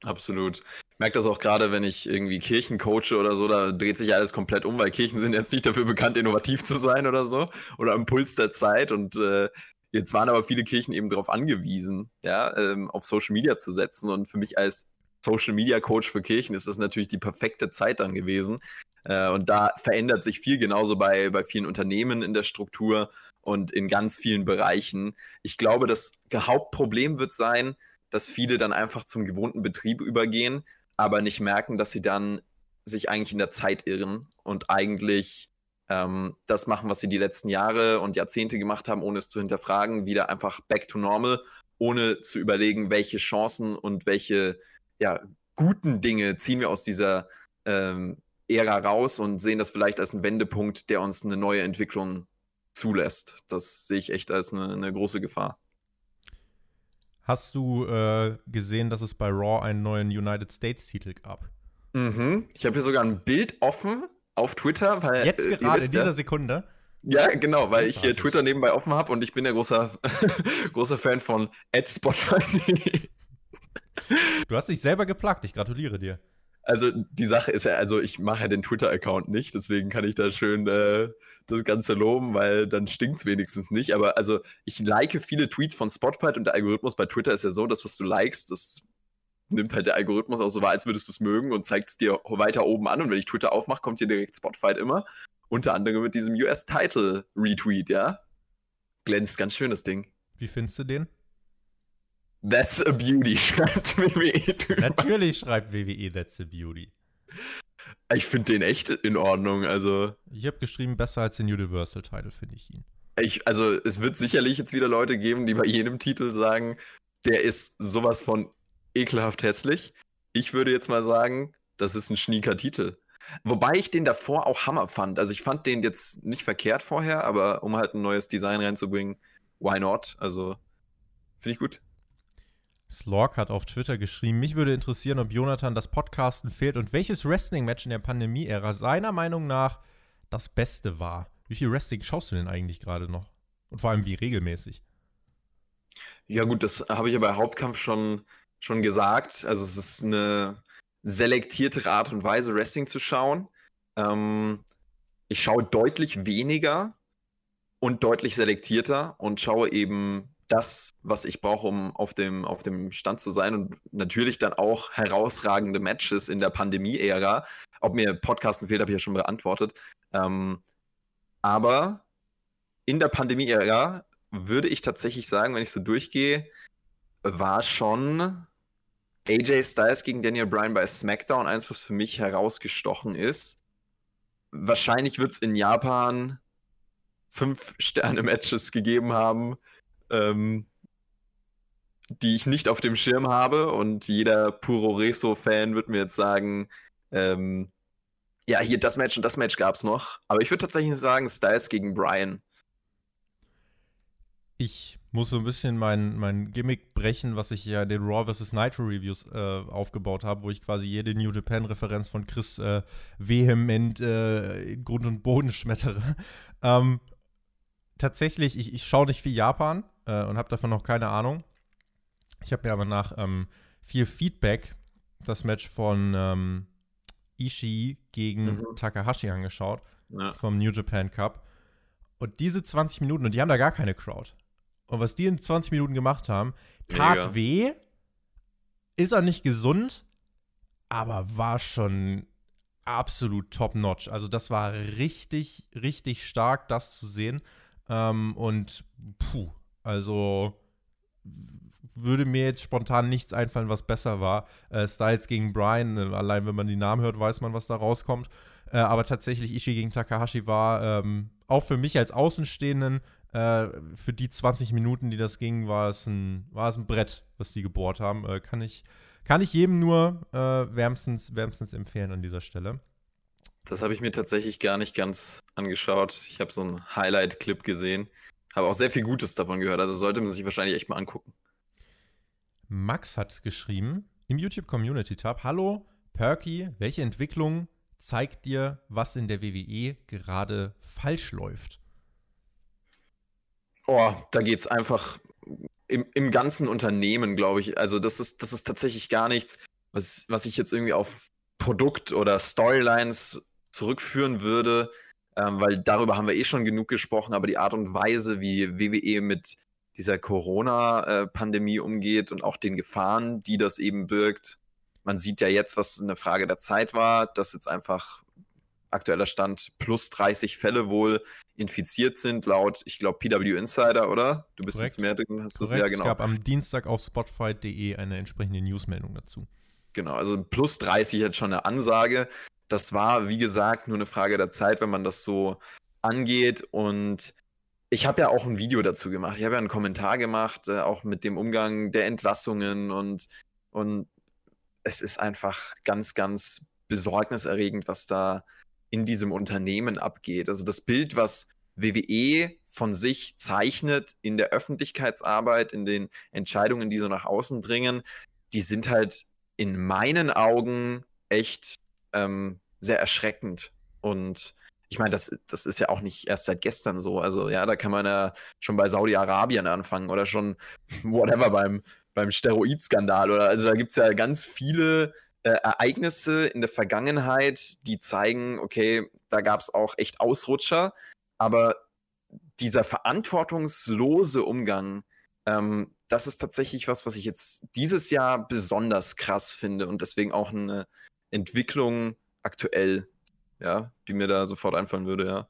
Absolut. Merke das auch gerade, wenn ich irgendwie Kirchen coache oder so, da dreht sich alles komplett um, weil Kirchen sind jetzt nicht dafür bekannt, innovativ zu sein oder so oder am Puls der Zeit. Und äh, jetzt waren aber viele Kirchen eben darauf angewiesen, ja, ähm, auf Social Media zu setzen. Und für mich als Social Media Coach für Kirchen ist das natürlich die perfekte Zeit dann gewesen. Äh, und da verändert sich viel genauso bei, bei vielen Unternehmen in der Struktur und in ganz vielen Bereichen. Ich glaube, das Hauptproblem wird sein, dass viele dann einfach zum gewohnten Betrieb übergehen, aber nicht merken, dass sie dann sich eigentlich in der Zeit irren und eigentlich ähm, das machen, was sie die letzten Jahre und Jahrzehnte gemacht haben, ohne es zu hinterfragen, wieder einfach back to normal, ohne zu überlegen, welche Chancen und welche ja, guten Dinge ziehen wir aus dieser ähm, Ära raus und sehen das vielleicht als einen Wendepunkt, der uns eine neue Entwicklung zulässt. Das sehe ich echt als eine, eine große Gefahr. Hast du äh, gesehen, dass es bei Raw einen neuen United States-Titel gab? Mhm. Ich habe hier sogar ein Bild offen auf Twitter, weil. Jetzt äh, gerade in dieser Sekunde. Ja, genau, weil ich hier Twitter nebenbei offen habe und ich bin ja großer, großer Fan von Spotify. Du hast dich selber geplagt, ich gratuliere dir. Also die Sache ist ja, also ich mache ja den Twitter-Account nicht, deswegen kann ich da schön äh, das Ganze loben, weil dann stinkt es wenigstens nicht. Aber also ich like viele Tweets von Spotify und der Algorithmus bei Twitter ist ja so, dass was du likest, das nimmt halt der Algorithmus auch so wahr, als würdest du es mögen und zeigt es dir weiter oben an. Und wenn ich Twitter aufmache, kommt hier direkt Spotify immer. Unter anderem mit diesem US-Title-Retweet, ja. Glänzt ganz schön das Ding. Wie findest du den? That's a Beauty, schreibt WWE. Natürlich schreibt WWE That's a Beauty. Ich finde den echt in Ordnung, also. Ich habe geschrieben, besser als den Universal-Title, finde ich ihn. Ich, also, es wird sicherlich jetzt wieder Leute geben, die bei jedem Titel sagen, der ist sowas von ekelhaft hässlich. Ich würde jetzt mal sagen, das ist ein schnieker Titel. Wobei ich den davor auch Hammer fand. Also ich fand den jetzt nicht verkehrt vorher, aber um halt ein neues Design reinzubringen, why not? Also finde ich gut. Slork hat auf Twitter geschrieben, mich würde interessieren, ob Jonathan das Podcasten fehlt und welches Wrestling-Match in der Pandemie-Ära seiner Meinung nach das Beste war. Wie viel Wrestling schaust du denn eigentlich gerade noch? Und vor allem wie regelmäßig? Ja, gut, das habe ich ja bei Hauptkampf schon, schon gesagt. Also, es ist eine selektiertere Art und Weise, Wrestling zu schauen. Ähm, ich schaue deutlich weniger und deutlich selektierter und schaue eben das, was ich brauche, um auf dem, auf dem Stand zu sein und natürlich dann auch herausragende Matches in der Pandemie-Ära. Ob mir Podcasten fehlt, habe ich ja schon beantwortet. Ähm, aber in der Pandemie-Ära würde ich tatsächlich sagen, wenn ich so durchgehe, war schon AJ Styles gegen Daniel Bryan bei SmackDown eins, was für mich herausgestochen ist. Wahrscheinlich wird es in Japan fünf Sterne-Matches gegeben haben, ähm, die ich nicht auf dem Schirm habe. Und jeder Puro Reso-Fan wird mir jetzt sagen, ähm, ja, hier das Match und das Match gab es noch. Aber ich würde tatsächlich sagen, Styles gegen Bryan. Ich muss so ein bisschen mein, mein Gimmick brechen, was ich ja in den Raw vs. Nitro Reviews äh, aufgebaut habe, wo ich quasi jede New Japan-Referenz von Chris äh, vehement äh, in Grund und Boden schmettere. Ähm, tatsächlich, ich, ich schaue nicht viel Japan äh, und habe davon noch keine Ahnung. Ich habe mir aber nach ähm, viel Feedback das Match von ähm, Ishii gegen mhm. Takahashi angeschaut ja. vom New Japan Cup. Und diese 20 Minuten, und die haben da gar keine Crowd. Und was die in 20 Minuten gemacht haben, tat Mega. weh, ist auch nicht gesund, aber war schon absolut top-notch. Also das war richtig, richtig stark, das zu sehen. Ähm, und puh, also würde mir jetzt spontan nichts einfallen, was besser war. Äh, Styles gegen Brian, äh, allein wenn man die Namen hört, weiß man, was da rauskommt. Äh, aber tatsächlich, Ishii gegen Takahashi war ähm, auch für mich als Außenstehenden, äh, für die 20 Minuten, die das ging, war es ein, war es ein Brett, was die gebohrt haben. Äh, kann, ich, kann ich jedem nur äh, wärmstens, wärmstens empfehlen an dieser Stelle. Das habe ich mir tatsächlich gar nicht ganz angeschaut. Ich habe so einen Highlight-Clip gesehen. Habe auch sehr viel Gutes davon gehört. Also sollte man sich wahrscheinlich echt mal angucken. Max hat geschrieben im YouTube Community Tab: Hallo Perky, welche Entwicklung zeigt dir, was in der WWE gerade falsch läuft? Oh, da geht es einfach im, im ganzen Unternehmen, glaube ich. Also, das ist, das ist tatsächlich gar nichts, was, was ich jetzt irgendwie auf Produkt oder Storylines zurückführen würde, ähm, weil darüber haben wir eh schon genug gesprochen, aber die Art und Weise, wie WWE mit dieser Corona-Pandemie umgeht und auch den Gefahren, die das eben birgt. Man sieht ja jetzt, was eine Frage der Zeit war, dass jetzt einfach aktueller Stand plus 30 Fälle wohl infiziert sind, laut, ich glaube, PW Insider, oder? Du bist Korrekt. jetzt mehr drin, hast du es ja genau. Es gab am Dienstag auf Spotify.de eine entsprechende Newsmeldung dazu. Genau, also plus 30 jetzt schon eine Ansage das war, wie gesagt, nur eine Frage der Zeit, wenn man das so angeht. Und ich habe ja auch ein Video dazu gemacht. Ich habe ja einen Kommentar gemacht, äh, auch mit dem Umgang der Entlassungen und, und es ist einfach ganz, ganz besorgniserregend, was da in diesem Unternehmen abgeht. Also das Bild, was WWE von sich zeichnet in der Öffentlichkeitsarbeit, in den Entscheidungen, die so nach außen dringen, die sind halt in meinen Augen echt ähm, sehr erschreckend. Und ich meine, das, das ist ja auch nicht erst seit gestern so. Also ja, da kann man ja schon bei Saudi-Arabien anfangen oder schon whatever beim, beim Steroidskandal. Oder also da gibt es ja ganz viele äh, Ereignisse in der Vergangenheit, die zeigen, okay, da gab es auch echt Ausrutscher, aber dieser verantwortungslose Umgang, ähm, das ist tatsächlich was, was ich jetzt dieses Jahr besonders krass finde und deswegen auch eine Entwicklung aktuell, ja, die mir da sofort einfallen würde, ja.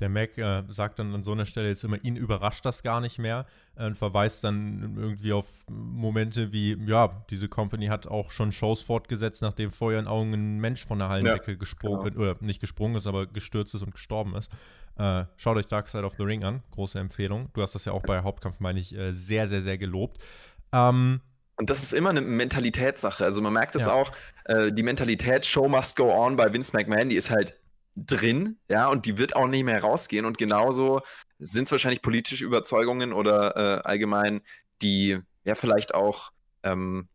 Der Mac äh, sagt dann an so einer Stelle jetzt immer, ihn überrascht das gar nicht mehr äh, und verweist dann irgendwie auf Momente wie, ja, diese Company hat auch schon Shows fortgesetzt, nachdem vor ihren Augen ein Mensch von der Hallendecke ja, gesprungen, genau. oder nicht gesprungen ist, aber gestürzt ist und gestorben ist. Äh, schaut euch Dark Side of the Ring an, große Empfehlung. Du hast das ja auch bei Hauptkampf, meine ich, äh, sehr, sehr, sehr gelobt. Ähm, und das ist immer eine Mentalitätssache. Also man merkt es ja. auch, äh, die Mentalität Show must go on bei Vince McMahon, die ist halt drin, ja, und die wird auch nicht mehr rausgehen. Und genauso sind es wahrscheinlich politische Überzeugungen oder äh, allgemein die, ja, vielleicht auch ähm,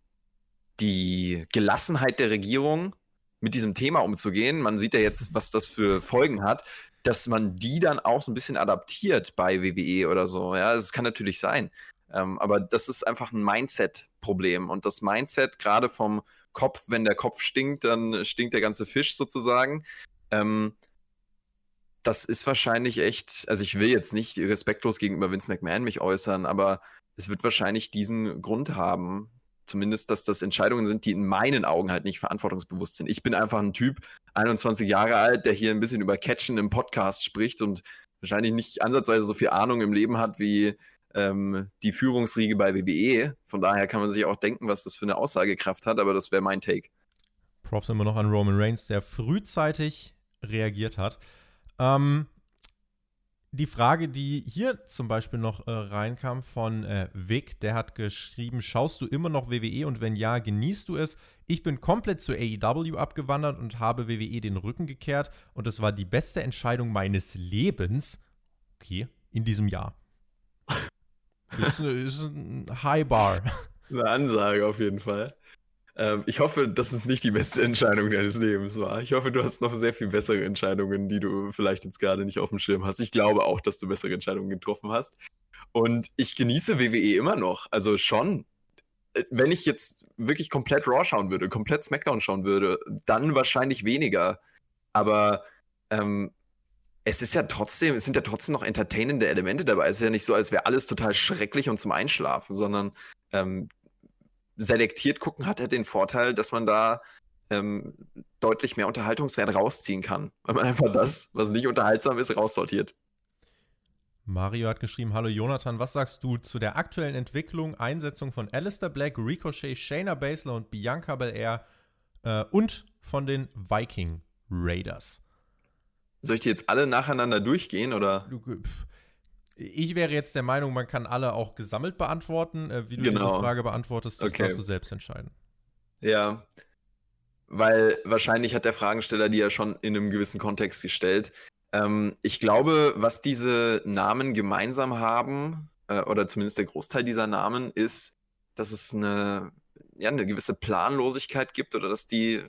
die Gelassenheit der Regierung mit diesem Thema umzugehen. Man sieht ja jetzt, was das für Folgen hat. dass man die dann auch so ein bisschen adaptiert bei WWE oder so. Ja, das kann natürlich sein. Ähm, aber das ist einfach ein Mindset-Problem. Und das Mindset, gerade vom Kopf, wenn der Kopf stinkt, dann stinkt der ganze Fisch sozusagen. Ähm, das ist wahrscheinlich echt, also ich will jetzt nicht respektlos gegenüber Vince McMahon mich äußern, aber es wird wahrscheinlich diesen Grund haben, zumindest, dass das Entscheidungen sind, die in meinen Augen halt nicht verantwortungsbewusst sind. Ich bin einfach ein Typ, 21 Jahre alt, der hier ein bisschen über Catchen im Podcast spricht und wahrscheinlich nicht ansatzweise so viel Ahnung im Leben hat wie ähm, die Führungsriege bei WWE. Von daher kann man sich auch denken, was das für eine Aussagekraft hat, aber das wäre mein Take. Props immer noch an Roman Reigns, der frühzeitig reagiert hat. Ähm, die Frage, die hier zum Beispiel noch äh, reinkam von äh, Vic, der hat geschrieben, schaust du immer noch WWE und wenn ja, genießt du es? Ich bin komplett zu AEW abgewandert und habe WWE den Rücken gekehrt und es war die beste Entscheidung meines Lebens, okay, in diesem Jahr. Ist, ist ein High Bar. Eine Ansage auf jeden Fall. Ähm, ich hoffe, dass es nicht die beste Entscheidung deines Lebens war. Ich hoffe, du hast noch sehr viel bessere Entscheidungen, die du vielleicht jetzt gerade nicht auf dem Schirm hast. Ich glaube auch, dass du bessere Entscheidungen getroffen hast. Und ich genieße WWE immer noch. Also schon. Äh, wenn ich jetzt wirklich komplett Raw schauen würde, komplett SmackDown schauen würde, dann wahrscheinlich weniger. Aber ähm, es ist ja trotzdem, es sind ja trotzdem noch entertainende Elemente dabei. Es ist ja nicht so, als wäre alles total schrecklich und zum Einschlafen, sondern ähm, selektiert gucken hat er den Vorteil, dass man da ähm, deutlich mehr Unterhaltungswert rausziehen kann, weil man einfach das, was nicht unterhaltsam ist, raussortiert. Mario hat geschrieben: Hallo Jonathan, was sagst du zu der aktuellen Entwicklung, Einsetzung von Alistair Black, Ricochet, Shayna Baszler und Bianca Belair äh, und von den Viking Raiders? Soll ich die jetzt alle nacheinander durchgehen oder? Ich wäre jetzt der Meinung, man kann alle auch gesammelt beantworten. Äh, wie du genau. diese Frage beantwortest, das okay. darfst du selbst entscheiden. Ja, weil wahrscheinlich hat der Fragensteller die ja schon in einem gewissen Kontext gestellt. Ähm, ich glaube, was diese Namen gemeinsam haben, äh, oder zumindest der Großteil dieser Namen, ist, dass es eine, ja, eine gewisse Planlosigkeit gibt oder dass die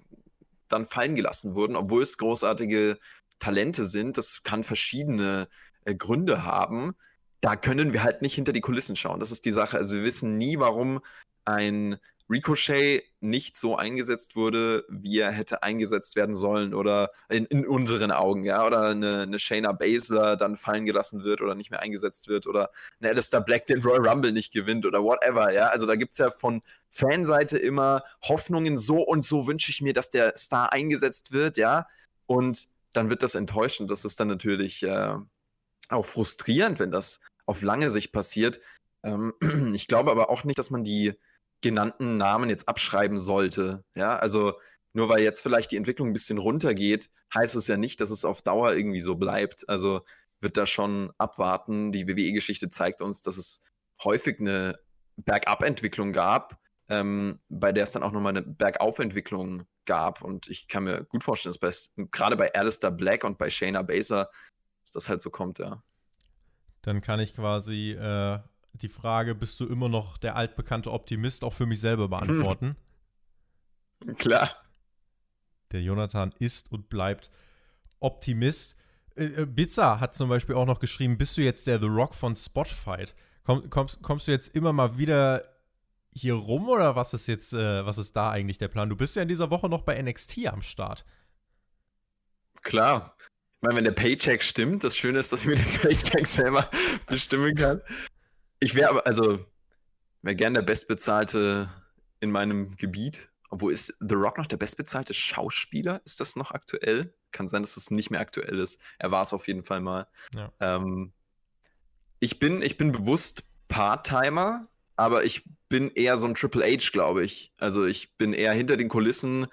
dann fallen gelassen wurden, obwohl es großartige Talente sind. Das kann verschiedene äh, Gründe haben, da können wir halt nicht hinter die Kulissen schauen. Das ist die Sache. Also wir wissen nie, warum ein Ricochet nicht so eingesetzt wurde, wie er hätte eingesetzt werden sollen oder in, in unseren Augen, ja, oder eine, eine Shayna Baszler dann fallen gelassen wird oder nicht mehr eingesetzt wird oder eine Alistair Black den Royal Rumble nicht gewinnt oder whatever, ja, also da gibt es ja von Fanseite immer Hoffnungen, so und so wünsche ich mir, dass der Star eingesetzt wird, ja, und dann wird das enttäuschend, das ist dann natürlich äh, auch frustrierend, wenn das auf lange Sicht passiert. Ähm, ich glaube aber auch nicht, dass man die genannten Namen jetzt abschreiben sollte. Ja, also nur weil jetzt vielleicht die Entwicklung ein bisschen runtergeht, heißt es ja nicht, dass es auf Dauer irgendwie so bleibt. Also wird da schon abwarten. Die WWE-Geschichte zeigt uns, dass es häufig eine Bergab-Entwicklung gab, ähm, bei der es dann auch nochmal eine Bergauf-Entwicklung gab. Und ich kann mir gut vorstellen, dass bei, gerade bei Alistair Black und bei Shayna Baszler dass das halt so kommt, ja. Dann kann ich quasi äh, die Frage, bist du immer noch der altbekannte Optimist, auch für mich selber beantworten. Klar. Der Jonathan ist und bleibt Optimist. Äh, äh, Bizza hat zum Beispiel auch noch geschrieben, bist du jetzt der The Rock von Spotfight? Komm, kommst, kommst du jetzt immer mal wieder hier rum oder was ist jetzt, äh, was ist da eigentlich der Plan? Du bist ja in dieser Woche noch bei NXT am Start. Klar, meine, wenn der Paycheck stimmt, das Schöne ist, dass ich mir den Paycheck selber bestimmen kann. Ich wäre aber, also, wäre gern der Bestbezahlte in meinem Gebiet. Obwohl ist The Rock noch der bestbezahlte Schauspieler? Ist das noch aktuell? Kann sein, dass es nicht mehr aktuell ist. Er war es auf jeden Fall mal. Ja. Ähm, ich, bin, ich bin bewusst Part-Timer, aber ich bin eher so ein Triple H, glaube ich. Also ich bin eher hinter den Kulissen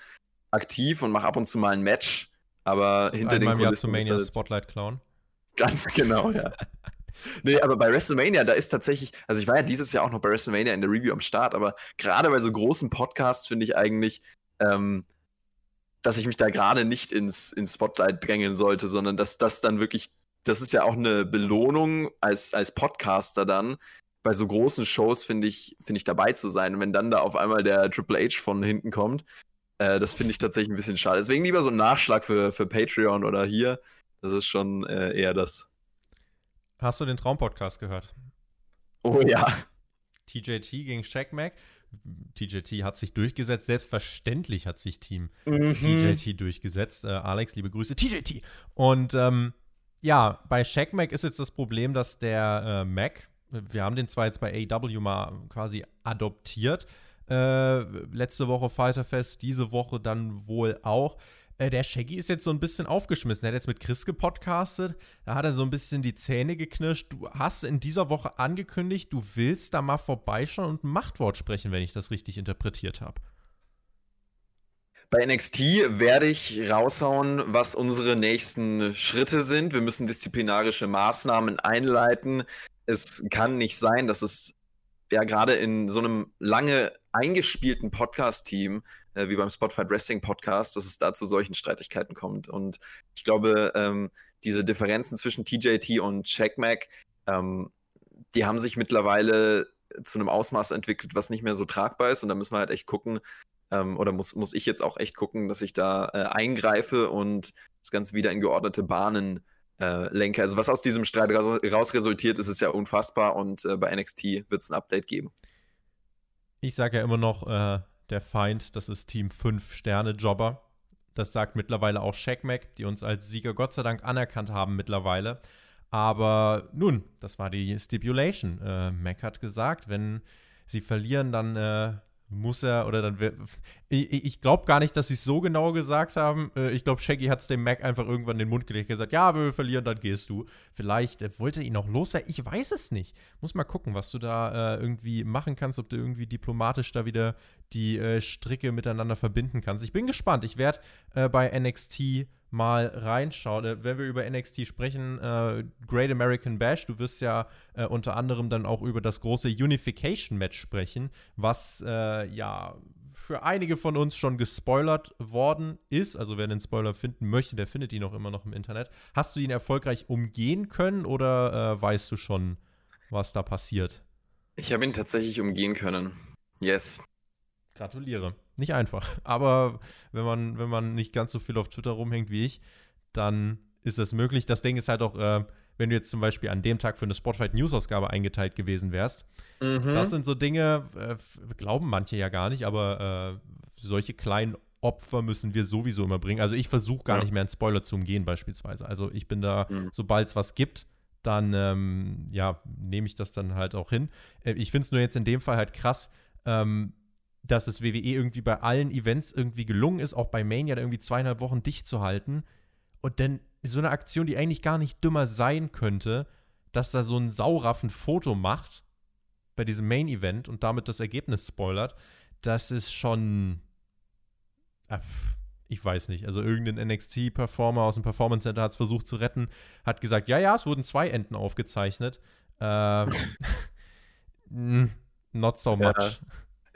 aktiv und mache ab und zu mal ein Match aber hinter den Kulissen. Jahr Mania Spotlight klauen. Ganz genau, ja. nee, aber bei WrestleMania, da ist tatsächlich, also ich war ja dieses Jahr auch noch bei WrestleMania in der Review am Start, aber gerade bei so großen Podcasts finde ich eigentlich, ähm, dass ich mich da gerade nicht ins, ins Spotlight drängen sollte, sondern dass das dann wirklich, das ist ja auch eine Belohnung als, als Podcaster dann, bei so großen Shows finde ich, finde ich dabei zu sein. Und wenn dann da auf einmal der Triple H von hinten kommt, äh, das finde ich tatsächlich ein bisschen schade. Deswegen lieber so ein Nachschlag für, für Patreon oder hier. Das ist schon äh, eher das. Hast du den Traumpodcast gehört? Oh ja. TJT gegen Shaq Mac. TJT hat sich durchgesetzt. Selbstverständlich hat sich Team Mhm. TJT durchgesetzt. Äh, Alex, liebe Grüße. TJT. Und ähm, ja, bei Shaq Mac ist jetzt das Problem, dass der äh, Mac, wir haben den zwar jetzt bei AW mal quasi adoptiert, äh, letzte Woche Fighter Fest, diese Woche dann wohl auch. Äh, der Shaggy ist jetzt so ein bisschen aufgeschmissen. Er hat jetzt mit Chris gepodcastet. Da hat er so ein bisschen die Zähne geknirscht. Du hast in dieser Woche angekündigt, du willst da mal vorbeischauen und ein Machtwort sprechen, wenn ich das richtig interpretiert habe. Bei NXT werde ich raushauen, was unsere nächsten Schritte sind. Wir müssen disziplinarische Maßnahmen einleiten. Es kann nicht sein, dass es ja gerade in so einem lange eingespielten Podcast-Team äh, wie beim Spotify Wrestling Podcast, dass es da zu solchen Streitigkeiten kommt. Und ich glaube, ähm, diese Differenzen zwischen TJT und Checkmack, ähm, die haben sich mittlerweile zu einem Ausmaß entwickelt, was nicht mehr so tragbar ist. Und da müssen wir halt echt gucken, ähm, oder muss, muss ich jetzt auch echt gucken, dass ich da äh, eingreife und das Ganze wieder in geordnete Bahnen äh, lenke. Also was aus diesem Streit raus, raus resultiert, ist, ist ja unfassbar und äh, bei NXT wird es ein Update geben. Ich sage ja immer noch, äh, der Feind, das ist Team 5 Sterne Jobber. Das sagt mittlerweile auch Shaq die uns als Sieger Gott sei Dank anerkannt haben mittlerweile. Aber nun, das war die Stipulation. Äh, Mac hat gesagt, wenn sie verlieren, dann äh, muss er oder dann wird. Ich, ich glaube gar nicht, dass sie es so genau gesagt haben. Äh, ich glaube, Shaggy hat es dem Mac einfach irgendwann in den Mund gelegt und gesagt: Ja, wenn wir verlieren, dann gehst du. Vielleicht äh, wollte er ihn auch loswerden. Ich weiß es nicht. Muss mal gucken, was du da äh, irgendwie machen kannst, ob du irgendwie diplomatisch da wieder die äh, Stricke miteinander verbinden kannst. Ich bin gespannt. Ich werde äh, bei NXT mal reinschauen. Äh, wenn wir über NXT sprechen, äh, Great American Bash, du wirst ja äh, unter anderem dann auch über das große Unification-Match sprechen, was äh, ja für einige von uns schon gespoilert worden ist. Also wer den Spoiler finden möchte, der findet ihn auch immer noch im Internet. Hast du ihn erfolgreich umgehen können oder äh, weißt du schon, was da passiert? Ich habe ihn tatsächlich umgehen können. Yes. Gratuliere. Nicht einfach. Aber wenn man, wenn man nicht ganz so viel auf Twitter rumhängt wie ich, dann ist das möglich. Das Ding ist halt auch, äh, wenn du jetzt zum Beispiel an dem Tag für eine Spotlight News-Ausgabe eingeteilt gewesen wärst. Mhm. Das sind so Dinge, äh, glauben manche ja gar nicht, aber äh, solche kleinen Opfer müssen wir sowieso immer bringen. Also ich versuche gar ja. nicht mehr einen Spoiler zu umgehen, beispielsweise. Also ich bin da, mhm. sobald es was gibt, dann ähm, ja, nehme ich das dann halt auch hin. Äh, ich finde es nur jetzt in dem Fall halt krass, ähm, dass es WWE irgendwie bei allen Events irgendwie gelungen ist, auch bei Mania irgendwie zweieinhalb Wochen dicht zu halten. Und dann so eine Aktion, die eigentlich gar nicht dümmer sein könnte, dass da so ein Sauraff ein Foto macht bei diesem Main-Event und damit das Ergebnis spoilert, das ist schon. Äh, ich weiß nicht. Also irgendein NXT-Performer aus dem Performance Center hat es versucht zu retten, hat gesagt, ja, ja, es wurden zwei Enden aufgezeichnet. Ähm, not so much. Ja.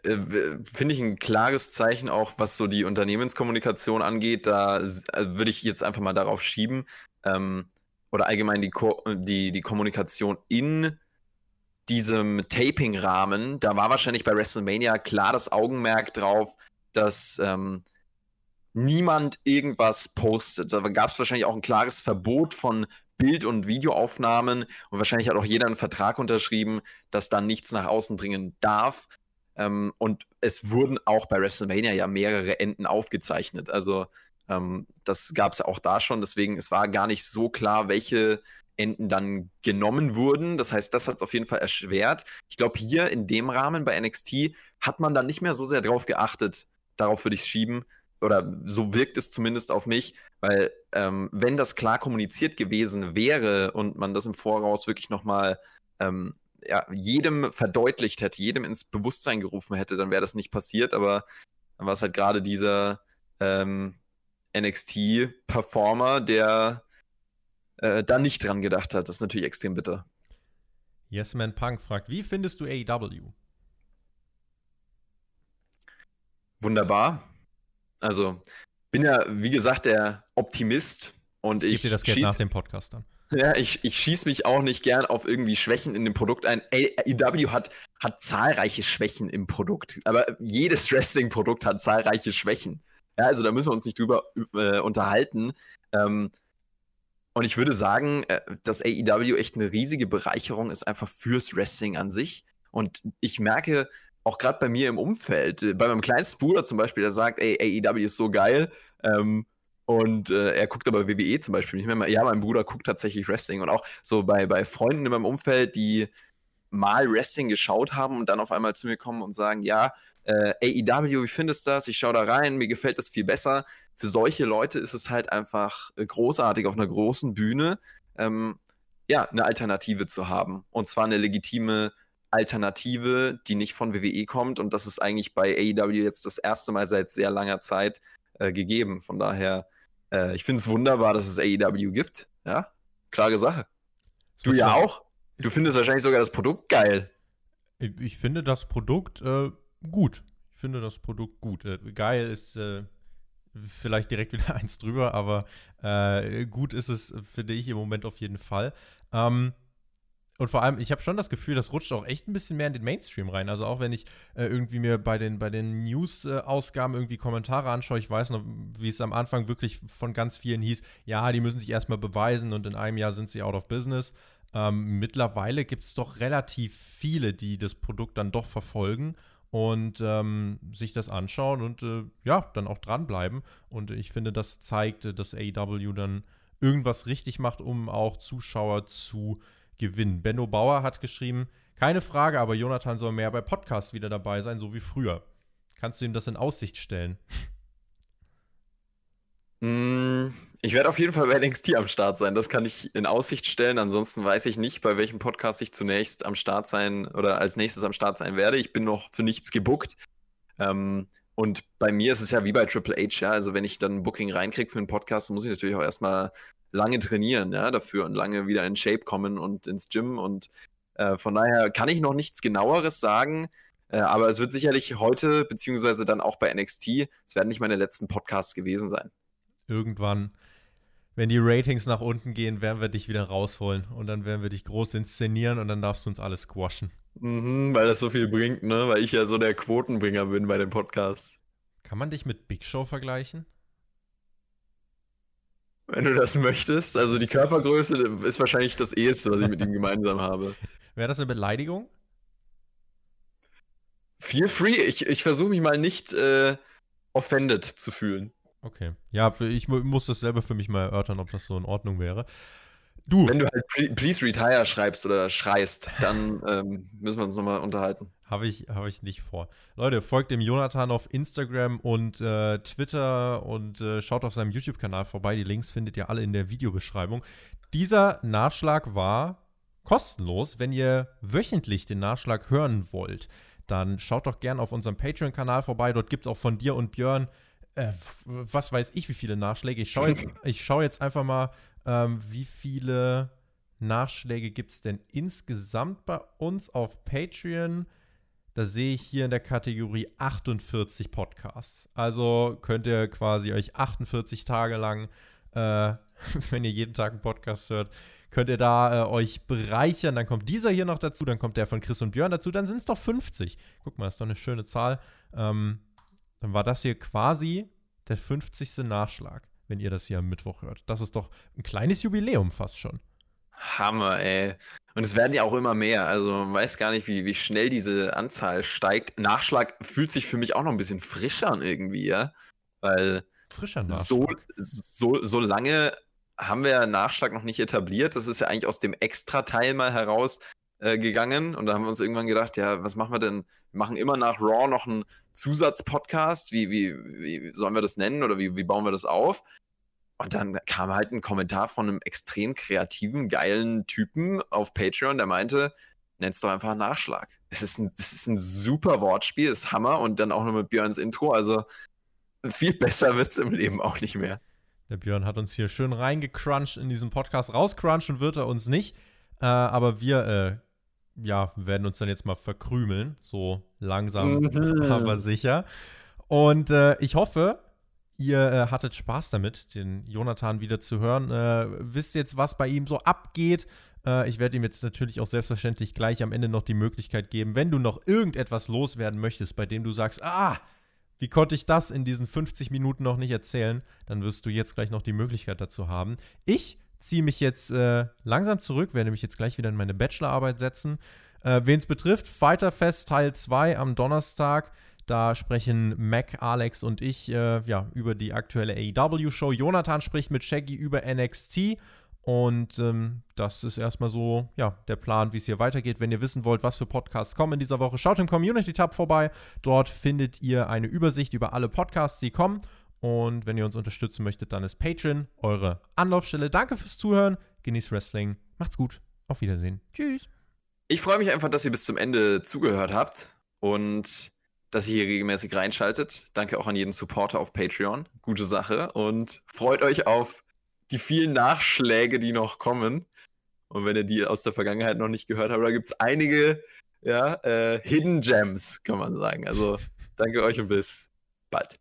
Äh, finde ich ein klares Zeichen auch, was so die Unternehmenskommunikation angeht. Da äh, würde ich jetzt einfach mal darauf schieben. Ähm, oder allgemein die, Ko die, die Kommunikation in diesem Taping-Rahmen. Da war wahrscheinlich bei WrestleMania klar das Augenmerk drauf, dass ähm, niemand irgendwas postet. Da gab es wahrscheinlich auch ein klares Verbot von Bild- und Videoaufnahmen und wahrscheinlich hat auch jeder einen Vertrag unterschrieben, dass dann nichts nach außen dringen darf. Ähm, und es wurden auch bei WrestleMania ja mehrere Enden aufgezeichnet. Also ähm, das gab es ja auch da schon. Deswegen, es war gar nicht so klar, welche Enden dann genommen wurden. Das heißt, das hat es auf jeden Fall erschwert. Ich glaube, hier in dem Rahmen bei NXT hat man dann nicht mehr so sehr drauf geachtet. Darauf würde ich es schieben. Oder so wirkt es zumindest auf mich, weil ähm, wenn das klar kommuniziert gewesen wäre und man das im Voraus wirklich nochmal ähm, ja, jedem verdeutlicht hätte, jedem ins Bewusstsein gerufen hätte, dann wäre das nicht passiert. Aber dann war es halt gerade dieser ähm, NXT-Performer, der äh, da nicht dran gedacht hat. Das ist natürlich extrem bitter. Yes Man Punk fragt, wie findest du AEW? Wunderbar. Also, bin ja, wie gesagt, der Optimist und ich. Ich dir das Geld nach dem Podcast dann. Ja, ich, ich schieße mich auch nicht gern auf irgendwie Schwächen in dem Produkt ein. AEW hat, hat zahlreiche Schwächen im Produkt, aber jedes Wrestling-Produkt hat zahlreiche Schwächen. Ja, also da müssen wir uns nicht drüber äh, unterhalten. Ähm, und ich würde sagen, äh, dass AEW echt eine riesige Bereicherung ist, einfach fürs Wrestling an sich. Und ich merke auch gerade bei mir im Umfeld, äh, bei meinem kleinsten Bruder zum Beispiel, der sagt, ey, AEW ist so geil. Ähm, und äh, er guckt aber WWE zum Beispiel nicht mehr. Ja, mein Bruder guckt tatsächlich Wrestling. Und auch so bei, bei Freunden in meinem Umfeld, die mal Wrestling geschaut haben und dann auf einmal zu mir kommen und sagen, ja, äh, AEW, wie findest du das? Ich schaue da rein, mir gefällt das viel besser. Für solche Leute ist es halt einfach äh, großartig, auf einer großen Bühne ähm, ja, eine Alternative zu haben. Und zwar eine legitime Alternative, die nicht von WWE kommt. Und das ist eigentlich bei AEW jetzt das erste Mal seit sehr langer Zeit äh, gegeben. Von daher, äh, ich finde es wunderbar, dass es AEW gibt. Ja, klare Sache. Du ja auch? Du findest wahrscheinlich sogar das Produkt geil. Ich, ich finde das Produkt äh, gut. Ich finde das Produkt gut. Äh, geil ist äh, vielleicht direkt wieder eins drüber, aber äh, gut ist es, finde ich, im Moment auf jeden Fall. Ähm, und vor allem, ich habe schon das Gefühl, das rutscht auch echt ein bisschen mehr in den Mainstream rein. Also auch wenn ich äh, irgendwie mir bei den, bei den News-Ausgaben äh, irgendwie Kommentare anschaue, ich weiß noch, wie es am Anfang wirklich von ganz vielen hieß, ja, die müssen sich erstmal beweisen und in einem Jahr sind sie out of business. Ähm, mittlerweile gibt es doch relativ viele, die das Produkt dann doch verfolgen und ähm, sich das anschauen und äh, ja, dann auch dranbleiben. Und ich finde, das zeigt, dass AEW dann irgendwas richtig macht, um auch Zuschauer zu gewinnen. Benno Bauer hat geschrieben, keine Frage, aber Jonathan soll mehr bei Podcasts wieder dabei sein, so wie früher. Kannst du ihm das in Aussicht stellen? Mm, ich werde auf jeden Fall bei NXT am Start sein. Das kann ich in Aussicht stellen. Ansonsten weiß ich nicht, bei welchem Podcast ich zunächst am Start sein oder als nächstes am Start sein werde. Ich bin noch für nichts gebuckt. Ähm, und bei mir ist es ja wie bei Triple H, ja. Also wenn ich dann ein Booking reinkriege für einen Podcast, muss ich natürlich auch erstmal lange trainieren, ja, dafür und lange wieder in Shape kommen und ins Gym. Und äh, von daher kann ich noch nichts genaueres sagen. Äh, aber es wird sicherlich heute, beziehungsweise dann auch bei NXT, es werden nicht meine letzten Podcasts gewesen sein irgendwann, wenn die Ratings nach unten gehen, werden wir dich wieder rausholen und dann werden wir dich groß inszenieren und dann darfst du uns alles squashen. Mhm, weil das so viel bringt, ne? Weil ich ja so der Quotenbringer bin bei dem Podcast. Kann man dich mit Big Show vergleichen? Wenn du das möchtest. Also die Körpergröße ist wahrscheinlich das eheste, was ich mit ihm gemeinsam habe. Wäre das eine Beleidigung? Feel free. Ich, ich versuche mich mal nicht äh, offended zu fühlen. Okay. Ja, ich muss das selber für mich mal erörtern, ob das so in Ordnung wäre. Du. Wenn du halt Please Retire schreibst oder schreist, dann ähm, müssen wir uns nochmal unterhalten. Habe ich, hab ich nicht vor. Leute, folgt dem Jonathan auf Instagram und äh, Twitter und äh, schaut auf seinem YouTube-Kanal vorbei. Die Links findet ihr alle in der Videobeschreibung. Dieser Nachschlag war kostenlos. Wenn ihr wöchentlich den Nachschlag hören wollt, dann schaut doch gerne auf unserem Patreon-Kanal vorbei. Dort gibt es auch von dir und Björn äh, was weiß ich, wie viele Nachschläge. Ich schaue jetzt, schau jetzt einfach mal, ähm, wie viele Nachschläge gibt es denn insgesamt bei uns auf Patreon. Da sehe ich hier in der Kategorie 48 Podcasts. Also könnt ihr quasi euch 48 Tage lang, äh, wenn ihr jeden Tag einen Podcast hört, könnt ihr da äh, euch bereichern. Dann kommt dieser hier noch dazu, dann kommt der von Chris und Björn dazu, dann sind es doch 50. Guck mal, ist doch eine schöne Zahl. Ähm, dann war das hier quasi der 50. Nachschlag, wenn ihr das hier am Mittwoch hört. Das ist doch ein kleines Jubiläum fast schon. Hammer, ey. Und es werden ja auch immer mehr. Also man weiß gar nicht, wie, wie schnell diese Anzahl steigt. Nachschlag fühlt sich für mich auch noch ein bisschen frischer an irgendwie, ja. Weil frischer Nachschlag. So, so, so lange haben wir Nachschlag noch nicht etabliert. Das ist ja eigentlich aus dem Extra-Teil mal heraus äh, gegangen und da haben wir uns irgendwann gedacht, ja, was machen wir denn? Wir machen immer nach Raw noch einen Zusatzpodcast. Wie, wie, wie sollen wir das nennen oder wie, wie bauen wir das auf? Und dann kam halt ein Kommentar von einem extrem kreativen, geilen Typen auf Patreon, der meinte, nenn's doch einfach Nachschlag. Es ist ein, es ist ein super Wortspiel, ist Hammer und dann auch noch mit Björns Intro. Also viel besser wird's im Leben auch nicht mehr. Der Björn hat uns hier schön reingecrunched in diesen Podcast. Rauscrunchen wird er uns nicht. Äh, aber wir äh, ja, werden uns dann jetzt mal verkrümeln, so langsam, mhm. aber sicher. Und äh, ich hoffe, ihr äh, hattet Spaß damit, den Jonathan wieder zu hören. Äh, wisst jetzt, was bei ihm so abgeht. Äh, ich werde ihm jetzt natürlich auch selbstverständlich gleich am Ende noch die Möglichkeit geben, wenn du noch irgendetwas loswerden möchtest, bei dem du sagst, ah, wie konnte ich das in diesen 50 Minuten noch nicht erzählen, dann wirst du jetzt gleich noch die Möglichkeit dazu haben. Ich ziehe mich jetzt äh, langsam zurück, werde mich jetzt gleich wieder in meine Bachelorarbeit setzen. Äh, Wen es betrifft, Fighter Fest Teil 2 am Donnerstag. Da sprechen Mac, Alex und ich äh, ja, über die aktuelle AEW-Show. Jonathan spricht mit Shaggy über NXT. Und ähm, das ist erstmal so, ja, der Plan, wie es hier weitergeht. Wenn ihr wissen wollt, was für Podcasts kommen in dieser Woche, schaut im Community-Tab vorbei. Dort findet ihr eine Übersicht über alle Podcasts, die kommen. Und wenn ihr uns unterstützen möchtet, dann ist Patreon eure Anlaufstelle. Danke fürs Zuhören. Genießt Wrestling. Macht's gut. Auf Wiedersehen. Tschüss. Ich freue mich einfach, dass ihr bis zum Ende zugehört habt und dass ihr hier regelmäßig reinschaltet. Danke auch an jeden Supporter auf Patreon. Gute Sache. Und freut euch auf die vielen Nachschläge, die noch kommen. Und wenn ihr die aus der Vergangenheit noch nicht gehört habt, da gibt es einige ja, äh, Hidden Gems, kann man sagen. Also danke euch und bis bald.